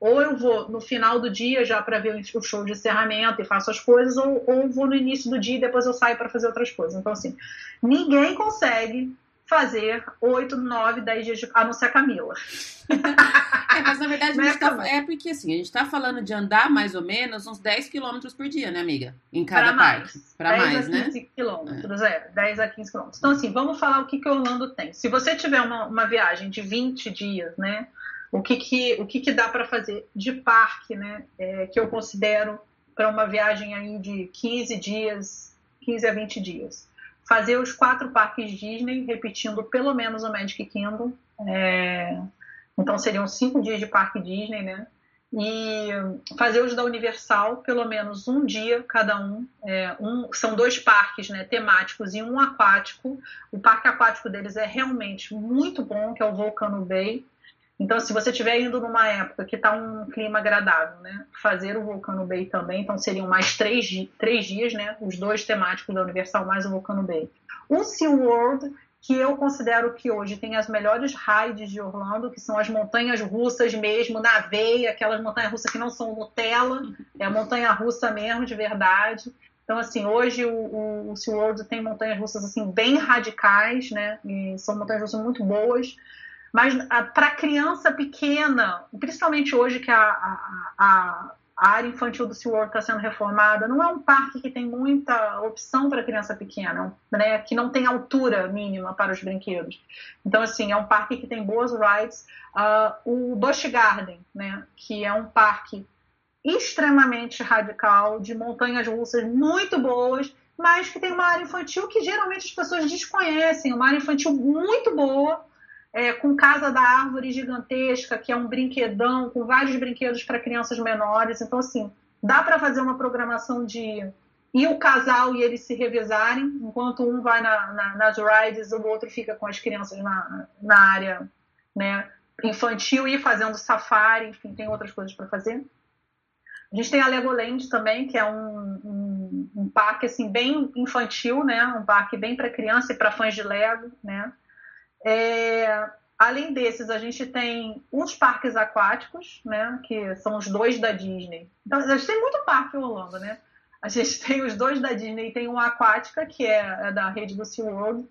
Ou eu vou no final do dia já para ver o show de encerramento e faço as coisas, ou, ou vou no início do dia e depois eu saio para fazer outras coisas. Então, assim, ninguém consegue fazer 8, 9, 10 dias de. a não ser a Camila. [LAUGHS] é, mas na verdade é, tá, é, porque assim, a gente tá falando de andar mais ou menos uns 10 quilômetros por dia, né, amiga? Em cada pra parque. Para mais, né? 15 quilômetros, é. é. 10 a 15 quilômetros. Então, assim, vamos falar o que, que Orlando tem. Se você tiver uma, uma viagem de 20 dias, né? O que, que, o que, que dá para fazer de parque, né? É, que eu considero para uma viagem aí de 15 dias, 15 a 20 dias. Fazer os quatro parques Disney, repetindo pelo menos o Magic Kingdom. É, então seriam cinco dias de parque Disney, né? E fazer os da Universal, pelo menos um dia cada um. É, um são dois parques né, temáticos e um aquático. O parque aquático deles é realmente muito bom, que é o Volcano Bay. Então, se você estiver indo numa época que está um clima agradável, né, fazer o Vulcano Bay também, então seriam mais três, três dias, né, os dois temáticos da Universal mais o Vulcano Bay. O SeaWorld, que eu considero que hoje tem as melhores rides de Orlando, que são as montanhas russas mesmo, na veia, aquelas montanhas russas que não são Nutella, é a montanha russa mesmo, de verdade. Então, assim, hoje o, o, o SeaWorld tem montanhas russas, assim, bem radicais, né? E são montanhas russas muito boas. Mas para criança pequena, principalmente hoje que a, a, a a área infantil do SeaWorld está sendo reformada. Não é um parque que tem muita opção para criança pequena, né? Que não tem altura mínima para os brinquedos. Então, assim, é um parque que tem boas rides. Uh, o Busch Garden, né? Que é um parque extremamente radical, de montanhas russas muito boas, mas que tem uma área infantil que geralmente as pessoas desconhecem. Uma área infantil muito boa, é, com Casa da Árvore gigantesca, que é um brinquedão com vários brinquedos para crianças menores. Então, assim, dá para fazer uma programação de ir o casal e eles se revezarem, enquanto um vai na, na, nas rides, o outro fica com as crianças na, na área né, infantil e fazendo safari, enfim, tem outras coisas para fazer. A gente tem a Legoland também, que é um, um, um parque assim bem infantil, né? Um parque bem para criança e para fãs de Lego, né? É, além desses, a gente tem os parques aquáticos, né, que são os dois da Disney. Então, a gente tem muito parque em Orlando, né? A gente [LAUGHS] tem os dois da Disney, tem uma aquática, que é, é da rede do SeaWorld,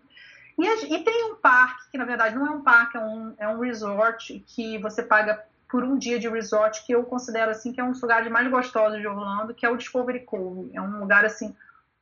e, e tem um parque, que na verdade não é um parque, é um, é um resort, que você paga por um dia de resort, que eu considero assim que é um dos lugares mais gostosos de Orlando, que é o Discovery Cove. É um lugar assim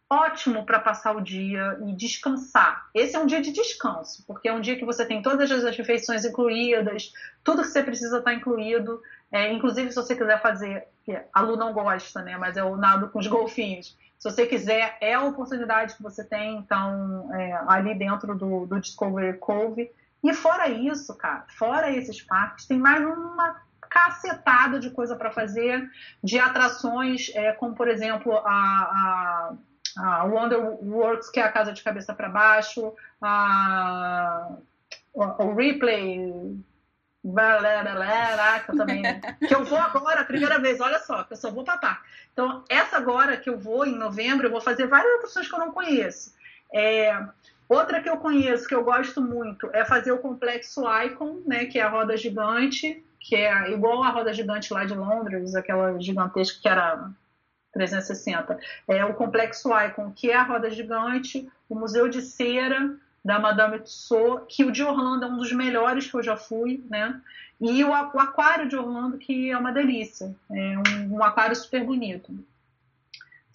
ótimo para passar o dia e descansar. Esse é um dia de descanso, porque é um dia que você tem todas as refeições incluídas, tudo que você precisa estar tá incluído. É, inclusive, se você quiser fazer, a Lu não gosta, né? Mas é o nado com os [LAUGHS] golfinhos. Se você quiser, é a oportunidade que você tem, então, é, ali dentro do, do Discovery Cove. E fora isso, cara, fora esses parques, tem mais uma cacetada de coisa para fazer, de atrações, é, como por exemplo a, a a Wonderworks, que é a casa de cabeça para baixo, a, o Replay, que eu também. que eu vou agora, a primeira vez, olha só, que eu só vou papar. Então, essa agora que eu vou, em novembro, eu vou fazer várias atrações que eu não conheço. É, outra que eu conheço, que eu gosto muito, é fazer o complexo Icon, né, que é a roda gigante, que é igual a roda gigante lá de Londres, aquela gigantesca que era 360. É o Complexo Icon, que é a roda gigante, o Museu de Cera da Madame Tussauds, que o de Orlando é um dos melhores que eu já fui, né? E o, o aquário de Orlando, que é uma delícia, é um, um aquário super bonito.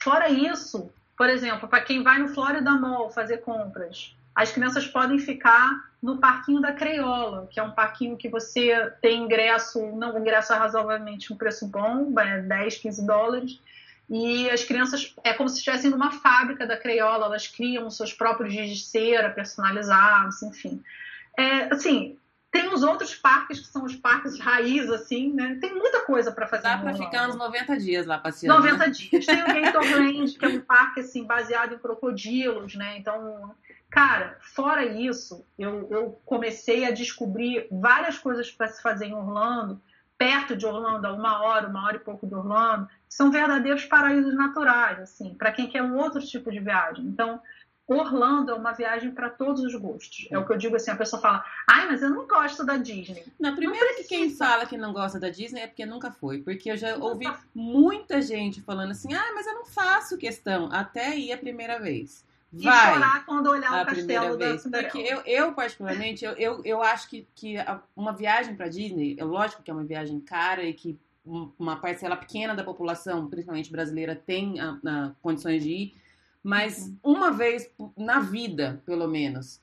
Fora isso, por exemplo, para quem vai no Florida Mall fazer compras, as crianças podem ficar no parquinho da Creiola, que é um parquinho que você tem ingresso, não, ingresso é razoavelmente um preço bom, é 10, 15 dólares, e as crianças é como se estivessem numa fábrica da Creiola, elas criam seus próprios giz de cera personalizados, enfim. É, assim, tem os outros parques que são os parques raiz, assim, né? Tem muita coisa para fazer. Dá para ficar uns 90 dias lá passeando. 90 né? dias. Tem o Gatorland, que é um parque assim baseado em crocodilos, né? Então, cara, fora isso, eu, eu comecei a descobrir várias coisas para se fazer em Orlando, perto de Orlando, a uma hora, uma hora e pouco de Orlando são verdadeiros paraísos naturais, assim, para quem quer um outro tipo de viagem. Então, Orlando é uma viagem para todos os gostos. É o que eu digo assim, a pessoa fala, ai, mas eu não gosto da Disney. Na primeira que quem fala que não gosta da Disney é porque nunca foi. Porque eu já ouvi muita gente falando assim, ah, mas eu não faço questão, até ir a primeira vez. Vai. E chorar quando olhar o castelo vez. da Porque eu, eu, particularmente, eu, eu, eu acho que, que uma viagem para Disney, é lógico que é uma viagem cara e que uma parcela pequena da população, principalmente brasileira, tem a, a condições de ir, mas uhum. uma vez na vida, pelo menos,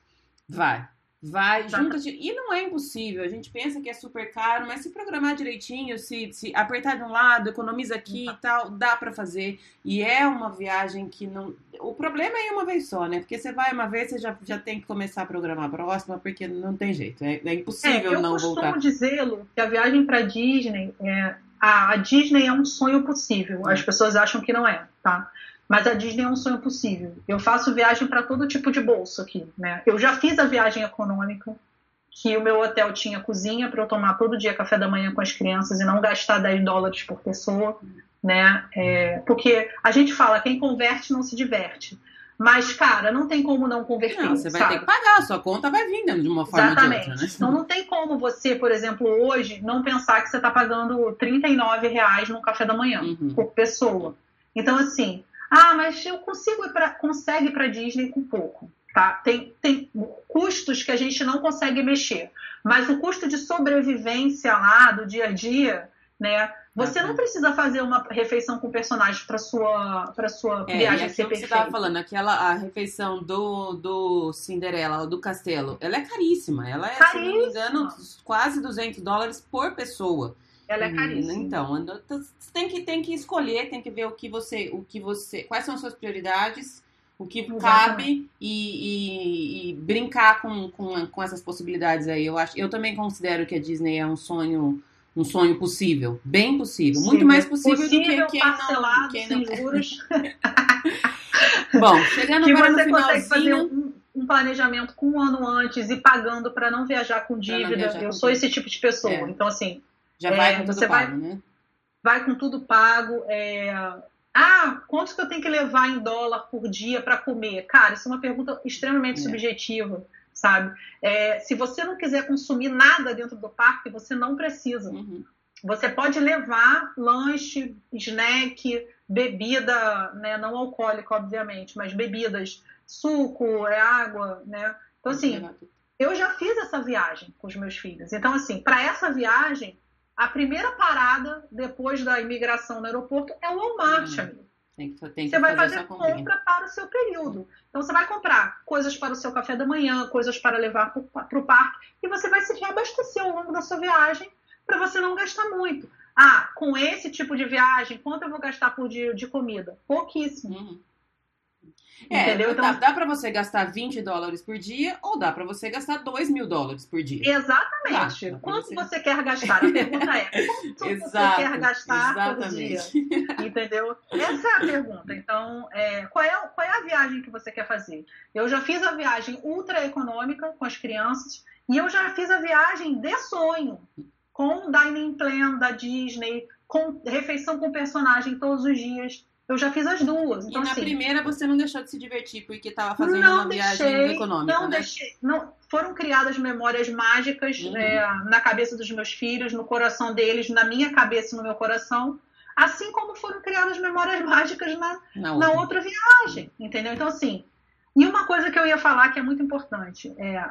vai. Vai, tá. junta -te. E não é impossível. A gente pensa que é super caro, mas se programar direitinho, se, se apertar de um lado, economiza aqui e tal, dá para fazer. E é uma viagem que não. O problema é uma vez só, né? Porque você vai uma vez, você já, já tem que começar a programar a próxima, porque não tem jeito. É, é impossível é, não voltar. Eu costumo dizê-lo que a viagem para Disney, é, a, Disney é um sonho possível. As pessoas acham que não é, tá? Mas a Disney é um sonho possível. Eu faço viagem para todo tipo de bolso aqui, né? Eu já fiz a viagem econômica, que o meu hotel tinha cozinha para eu tomar todo dia café da manhã com as crianças e não gastar 10 dólares por pessoa, né? É, porque a gente fala, quem converte não se diverte. Mas, cara, não tem como não converter. Não, você vai sabe? ter que pagar, a sua conta vai vindo de uma forma Exatamente. ou de outra, né? Então não tem como você, por exemplo, hoje, não pensar que você está pagando 39 reais no café da manhã Uhum. por pessoa. Então, assim, ah, mas eu consigo ir pra, consegue ir para Disney com pouco. Tá? Tem, tem custos que a gente não consegue mexer. Mas o custo de sobrevivência lá do dia a dia, né? Você não precisa fazer uma refeição com personagens para sua para sua É, viagem ser aquilo que você perfeita. estava falando, aquela a refeição do, do Cinderela, do castelo, ela é caríssima. Ela é, se não me engano, Caríssima. quase 200 dólares por pessoa. Ela é Hum, caríssima. Então, tem que, tem que escolher, tem que ver o que você, o que você, quais são as suas prioridades, o que Exatamente. cabe e, e- e brincar com, com, com essas possibilidades aí. Eu acho, eu também considero que a Disney é um sonho, um sonho possível, bem possível, muito mais possível, Possível, do que quem não, parcelado, quem sem não. juros. [LAUGHS] Bom, chegando que agora no você consegue fazer um, um planejamento com um ano antes e pagando para não viajar com não dívida. viajar Eu com sou dívida. esse tipo de pessoa. É. Então, assim, já é, vai com tudo você vai- pago, né? vai com tudo pago. é, Ah, quanto que eu tenho que levar em dólar por dia para comer? Cara, isso é uma pergunta extremamente É. subjetiva, sabe? É, se você não quiser consumir nada dentro do parque, você não precisa. Uhum. Você pode levar lanche, snack, bebida, né, não alcoólica, obviamente, mas bebidas, suco, é água, né? Então, assim, tudo. eu já fiz essa viagem com os meus filhos. Então, assim, para essa viagem, a primeira parada depois da imigração no aeroporto é o Walmart, Hum, amigo. Tem que, tem que Você vai fazer fazer compra para o seu período. Então, você vai comprar coisas para o seu café da manhã, coisas para levar para o parque, e você vai se reabastecer ao longo da sua viagem para você não gastar muito. Ah, com esse tipo de viagem, quanto eu vou gastar por dia de comida? Pouquíssimo. Uhum. É, Entendeu? dá, Então- dá pra você gastar 20 dólares por dia ou dá pra você gastar 2 mil dólares por dia. Exatamente. Dá quanto você- você quer gastar? A pergunta é: quanto [LAUGHS] você Exato, quer gastar por dia? exatamente. Entendeu? Essa é a pergunta. Então, é, qual, é, qual é a viagem que você quer fazer? Eu já fiz a viagem ultra econômica com as crianças e eu já fiz a viagem de sonho com o dining plan da Disney, com refeição com personagem todos os dias. Eu já fiz as duas. Então, e na assim, primeira você não deixou de se divertir porque tava fazendo não uma viagem deixei, econômica, não né? deixei, não foram criadas memórias mágicas Uhum. é, na cabeça dos meus filhos, no coração deles, na minha cabeça e no meu coração, assim como foram criadas memórias [LAUGHS] mágicas na, Na na outra. outra viagem, entendeu? Então assim, e uma coisa que eu ia falar que é muito importante é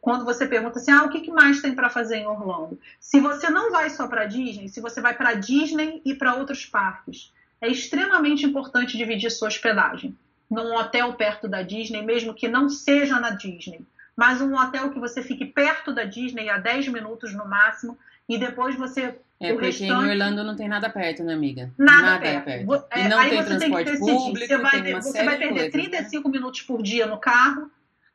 quando você pergunta assim, ah, o que que mais tem para fazer em Orlando? Se você não vai só para Disney, se você vai para Disney e para outros parques, é extremamente importante dividir sua hospedagem num hotel perto da Disney, mesmo que não seja na Disney, mas um hotel que você fique perto da Disney a 10 minutos no máximo e depois você É o porque em restante- Orlando não tem nada perto, né, amiga? Nada, é perto. Vo- E é, não aí tem você tem que transporte decidir. público, você vai, tem ter- você vai de perder coisas, né? 35 minutos por dia no carro,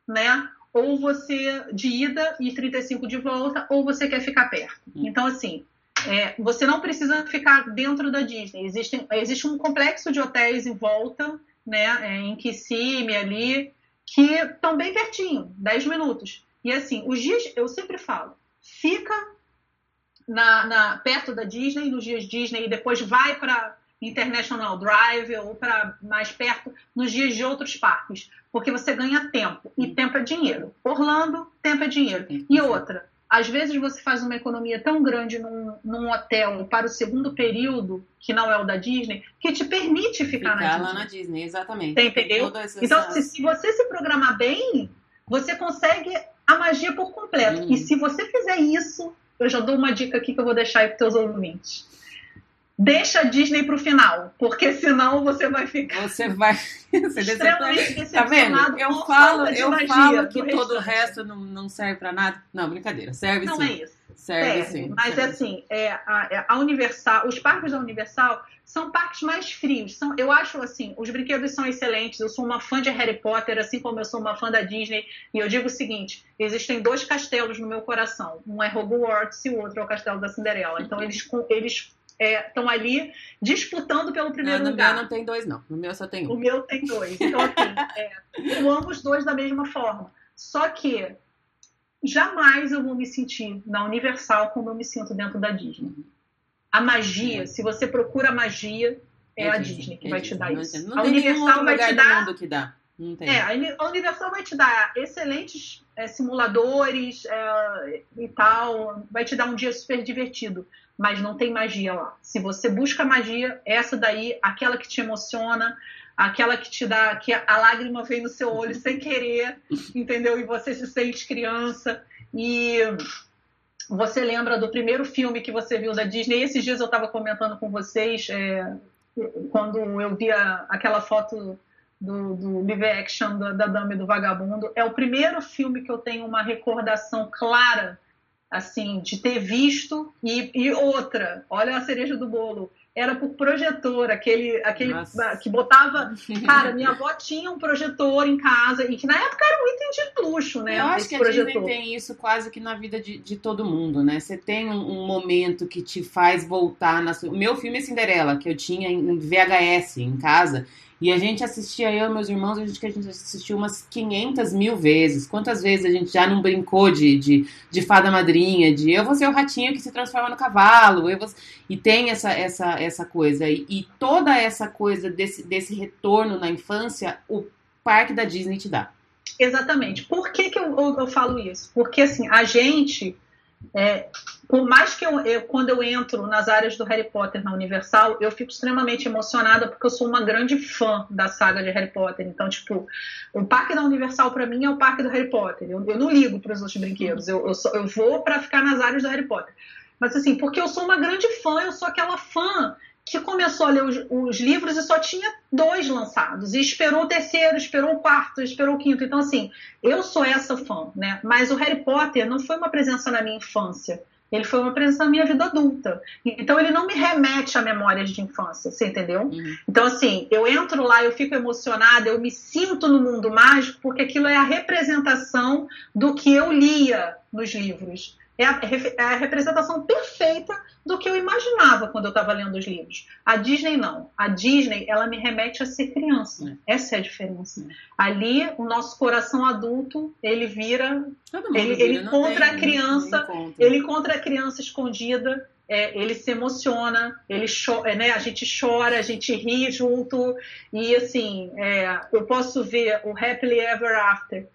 né? Ou você de ida e 35 de volta, ou você quer ficar perto. Hum. Então, assim, é, você não precisa ficar dentro da Disney. Existe, existe um complexo de hotéis em volta, né? é, em Kissimmee ali, que estão bem pertinho, 10 minutos. E assim, os dias, eu sempre falo, fica na, na- perto da Disney, nos dias Disney, e depois vai para International Drive ou para mais perto nos dias de outros parques, porque você ganha tempo e tempo é dinheiro. Orlando, tempo é dinheiro. E outra, às vezes você faz uma economia tão grande num, num hotel para o segundo período, que não é o da Disney, que te permite ficar Ficar na lá Disney. na Disney, exatamente. Você entendeu? Então, se, se você se programar bem, você consegue a magia por completo. Hum. E se você fizer isso, eu já dou uma dica aqui que eu vou deixar aí para teus ouvintes. Deixa a Disney pro final, porque senão você vai ficar Você vai. [LAUGHS] Extremamente decepciona. Tá vendo? decepcionado Eu falo, falta de eu falo que do todo o resto não, não serve pra nada. Não, brincadeira. Serve Não sim. é isso. Serve Serve, sim. mas serve. assim, é, a, é, a Universal, os parques da Universal são parques mais frios. São, eu acho assim, os brinquedos são excelentes. Eu sou uma fã de Harry Potter, assim como eu sou uma fã da Disney. E eu digo o seguinte: existem dois castelos no meu coração. Um é Hogwarts e o outro é o Castelo da Cinderela. Então [LAUGHS] eles eles estão ali disputando pelo primeiro Não, no lugar. meu não tem dois, não. No meu só tem O um. meu tem dois. Então, assim, é, eu amo os dois da mesma forma. Só que jamais eu vou me sentir na Universal como eu me sinto dentro da Disney. A magia, se você procura magia, é, a Disney, que é vai te dar Não isso. Não a Universal vai te dar mundo que dá. É, a Universal vai te dar excelentes é, simuladores é, e tal, vai te dar um dia super divertido, mas não tem magia lá. Se você busca magia, essa daí, aquela que te emociona, aquela que te dá, que a lágrima vem no seu olho sem querer, entendeu? E você se sente criança. E você lembra do primeiro filme que você viu da Disney? Esses dias eu estava comentando com vocês, é, quando eu via aquela foto do, do live action da, da Dama e do Vagabundo. É o primeiro filme que eu tenho uma recordação clara, assim, de ter visto. E, e outra, olha a cereja do bolo era por projetor, aquele, aquele que botava. Cara, minha avó tinha um projetor em casa e que na época era um item de luxo, né? Eu acho que a projetor. Disney tem isso quase que na vida de, de todo mundo, né? Você tem um, um momento que te faz voltar na sua. Meu filme é Cinderela, que eu tinha em VHS em casa. E a gente assistia, eu e meus irmãos, a gente, a gente assistiu umas 500 mil vezes. Quantas vezes a gente já não brincou de, de, de fada madrinha, de eu vou ser o ratinho que se transforma no cavalo, eu vou... e tem essa, essa, essa coisa. E, e toda essa coisa desse, desse retorno na infância, o parque da Disney te dá. Exatamente. Por que, que eu, eu, eu falo isso? Porque assim, a gente é, por mais que eu, eu, quando eu entro nas áreas do Harry Potter na Universal, eu fico extremamente emocionada porque eu sou uma grande fã da saga de Harry Potter. Então, tipo, o parque da Universal para mim é o parque do Harry Potter. Eu, eu não ligo para os outros brinquedos. Eu, eu, só, eu vou para ficar nas áreas do Harry Potter. Mas assim, porque eu sou uma grande fã, eu sou aquela fã que começou a ler os, os, livros e só tinha dois lançados. E esperou o terceiro, esperou o quarto, esperou o quinto. Então, assim, eu sou essa fã, né? Mas o Harry Potter não foi uma presença na minha infância. Ele foi uma presença na minha vida adulta. Então, ele não me remete a memórias de infância, você entendeu? Uhum. Então, assim, eu entro lá, eu fico emocionada, eu me sinto no mundo mágico, porque aquilo é a representação do que eu lia nos livros é a, é a, representação perfeita do que eu imaginava quando eu estava lendo os livros. A Disney não. A Disney, ela me remete a ser criança. É. Essa é a diferença. É. Ali, o nosso coração adulto, ele vira... Ele, vira, ele encontra tem, a criança, ele encontra a criança escondida, é, ele se emociona, ele chora, é, né, a gente chora, a gente ri junto, e assim, é, eu posso ver o Happily Ever After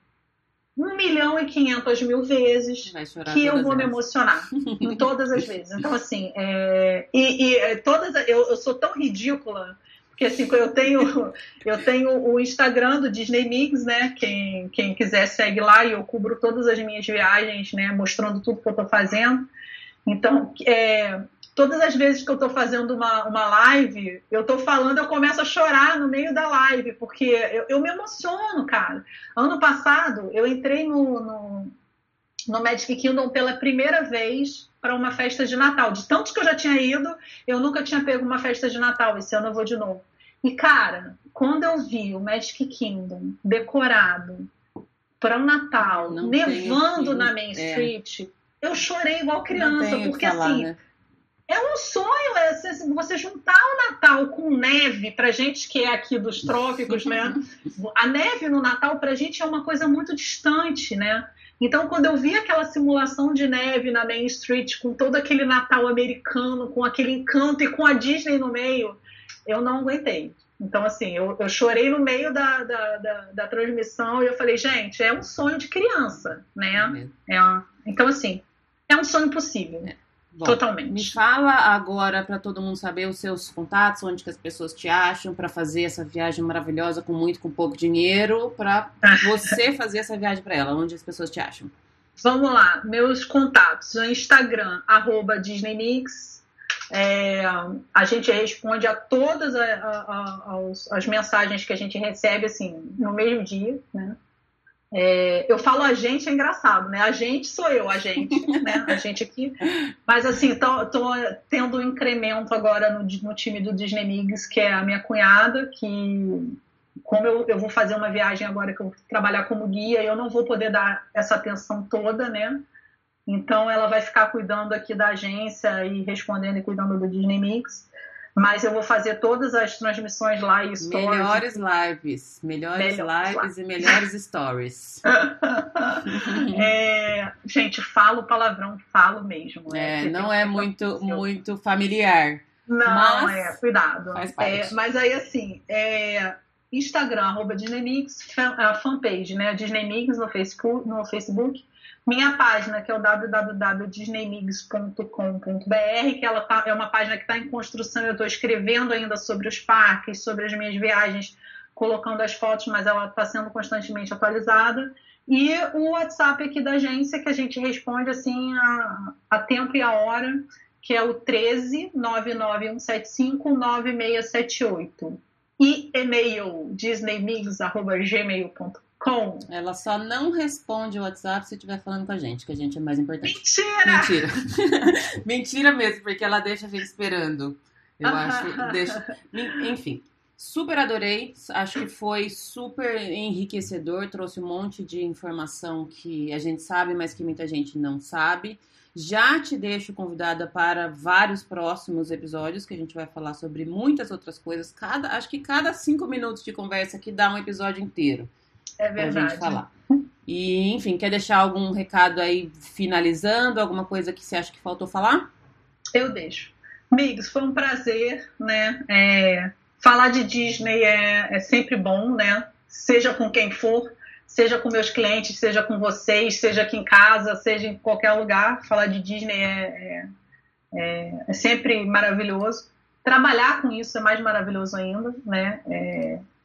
um milhão e quinhentas mil vezes que eu vou me emocionar em todas as vezes. [LAUGHS] Então, assim, é, e, e é, todas eu, eu, sou tão ridícula porque assim eu tenho [LAUGHS] eu tenho o Instagram do Disney Mix, né? Quem, quem quiser segue lá e eu cubro todas as minhas viagens, né? Mostrando tudo que eu estou fazendo. Então, é, todas as vezes que eu estou fazendo uma, uma live, eu estou falando, eu começo a chorar no meio da live, porque eu, eu me emociono, cara. Ano passado, eu entrei no, no, no Magic Kingdom pela primeira vez para uma festa de Natal. De tantos que eu já tinha ido, eu nunca tinha pego uma festa de Natal. Esse ano eu vou de novo. E, cara, quando eu vi o Magic Kingdom decorado para o Natal, Não nevando na Main é. Street, é. eu chorei igual criança, porque falar, assim. Né? É um sonho é, você juntar o Natal com neve, pra gente que é aqui dos trópicos, né? [LAUGHS] A neve no Natal pra gente é uma coisa muito distante, né? Então, quando eu vi aquela simulação de neve na Main Street, com todo aquele Natal americano, com aquele encanto e com a Disney no meio, eu não aguentei. Então, assim, eu, eu chorei no meio da, da, da, da, transmissão e eu falei, gente, é um sonho de criança, né? É, então, assim, é um sonho possível. É. Bom, Totalmente. Me fala agora para todo mundo saber os seus contatos, onde que as pessoas te acham para fazer essa viagem maravilhosa com muito, com pouco dinheiro, para [LAUGHS] você fazer essa viagem para ela. Onde as pessoas te acham? Vamos lá, meus contatos. No Instagram, arroba DisneyMix. É, a gente responde a todas a, a, a, as mensagens que a gente recebe assim no mesmo dia, né? É, eu falo a gente é engraçado, né? A gente sou eu, a gente, né? A gente aqui. Mas assim, tô, tô tendo um incremento agora no, no, time do Disney Migs, que é a minha cunhada, que como eu, eu vou fazer uma viagem agora que eu vou trabalhar como guia, eu não vou poder dar essa atenção toda, né? Então ela vai ficar cuidando aqui da agência e respondendo e cuidando do Disney Mix. Mas eu vou fazer todas as transmissões lá e stories. Melhores lives. Melhores, melhores lives e melhores stories. [LAUGHS] é, gente, falo palavrão, falo mesmo. É, é não é muito, muito familiar. Não, é, cuidado. É, mas aí, assim, é, Instagram, arroba Disneymix, a fanpage, né? Disneymix no Facebook, no Facebook. Minha página, que é o www.disneymix.com.br, que ela tá, é uma página que está em construção, eu estou escrevendo ainda sobre os parques, sobre as minhas viagens, colocando as fotos, mas ela está sendo constantemente atualizada. E o WhatsApp aqui da agência, que a gente responde assim a, a tempo e a hora, que é o 13 99175 9678. E e-mail disneymix.gmail.com com. Ela só não responde o WhatsApp se estiver falando com a gente, que a gente é mais importante. Mentira! Mentira. [LAUGHS] Mentira mesmo, porque ela deixa a gente esperando. Eu acho. Deixa... Enfim. Super adorei, acho que foi super enriquecedor, trouxe um monte de informação que a gente sabe, mas que muita gente não sabe. Já te deixo convidada para vários próximos episódios, que a gente vai falar sobre muitas outras coisas. Cada, acho que cada cinco minutos de conversa aqui dá um episódio inteiro. É verdade. Pra gente falar. E, enfim, quer deixar algum recado aí finalizando? Alguma coisa que você acha que faltou falar? Eu deixo. Amigos, foi um prazer, né? É, falar de Disney é, é sempre bom, né? Seja com quem for, seja com meus clientes, seja com vocês, seja aqui em casa, seja em qualquer lugar. Falar de Disney é, é, é, é sempre maravilhoso. Trabalhar com isso é mais maravilhoso ainda, né?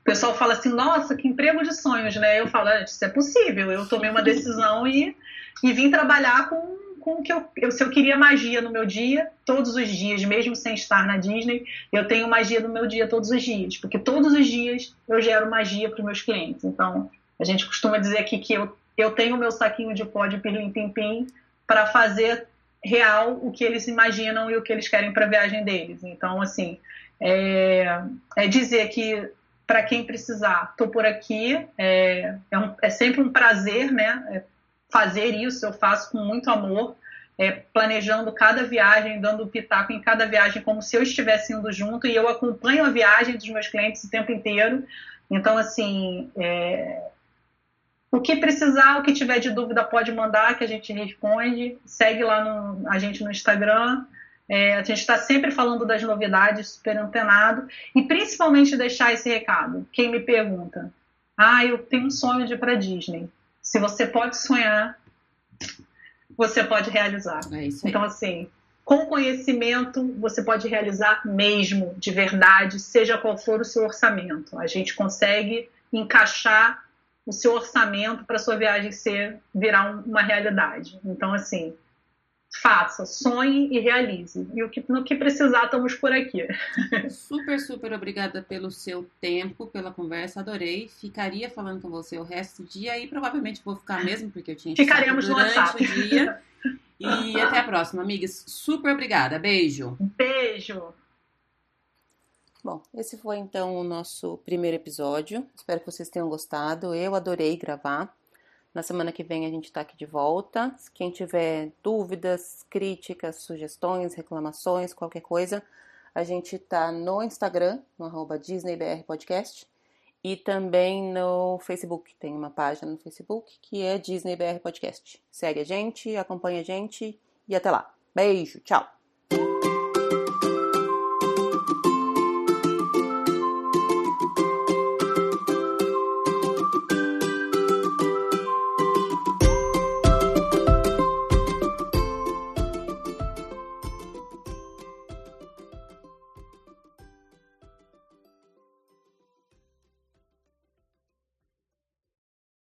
É, o pessoal fala assim, nossa, que emprego de sonhos, né? Eu falo, ah, isso é possível. Eu tomei uma decisão e, e vim trabalhar com, com o que eu, eu, se eu queria magia no meu dia, todos os dias, mesmo sem estar na Disney, eu tenho magia no meu dia todos os dias, porque todos os dias eu gero magia para os meus clientes. Então, a gente costuma dizer aqui que eu, eu tenho o meu saquinho de pó de pilim pim pim para fazer real o que eles imaginam e o que eles querem para a viagem deles. Então, assim, é, é dizer que para quem precisar, estou por aqui. É, é, um, é, sempre um prazer né, é, fazer isso, eu faço com muito amor, é, planejando cada viagem, dando pitaco em cada viagem, como se eu estivesse indo junto, e eu acompanho a viagem dos meus clientes o tempo inteiro. Então, assim, é, o que precisar, o que tiver de dúvida, pode mandar, que a gente responde. Segue lá no, a gente no Instagram. É, a gente está sempre falando das novidades, super antenado, e principalmente deixar esse recado. Quem me pergunta, ah, eu tenho um sonho de ir para Disney. Se você pode sonhar, você pode realizar. É então, assim, com conhecimento, você pode realizar mesmo, de verdade, seja qual for o seu orçamento. A gente consegue encaixar o seu orçamento para sua viagem ser virar uma realidade. Então, assim, faça, sonhe e realize. E o que, no que precisar, estamos por aqui. Super, super obrigada pelo seu tempo, pela conversa, adorei. Ficaria falando com você o resto do dia e provavelmente vou ficar mesmo, porque eu tinha Ficaremos durante no WhatsApp. o dia. E [LAUGHS] até a próxima, amigas. Super obrigada. Beijo. Beijo. Bom, esse foi então o nosso primeiro episódio. Espero que vocês tenham gostado. Eu adorei gravar. Na semana que vem a gente está aqui de volta. Quem tiver dúvidas, críticas, sugestões, reclamações, qualquer coisa, a gente está no Instagram, no arroba DisneyBRPodcast, e também no Facebook. Tem uma página no Facebook que é DisneyBR Podcast. Segue a gente, acompanha a gente e até lá. Beijo, tchau!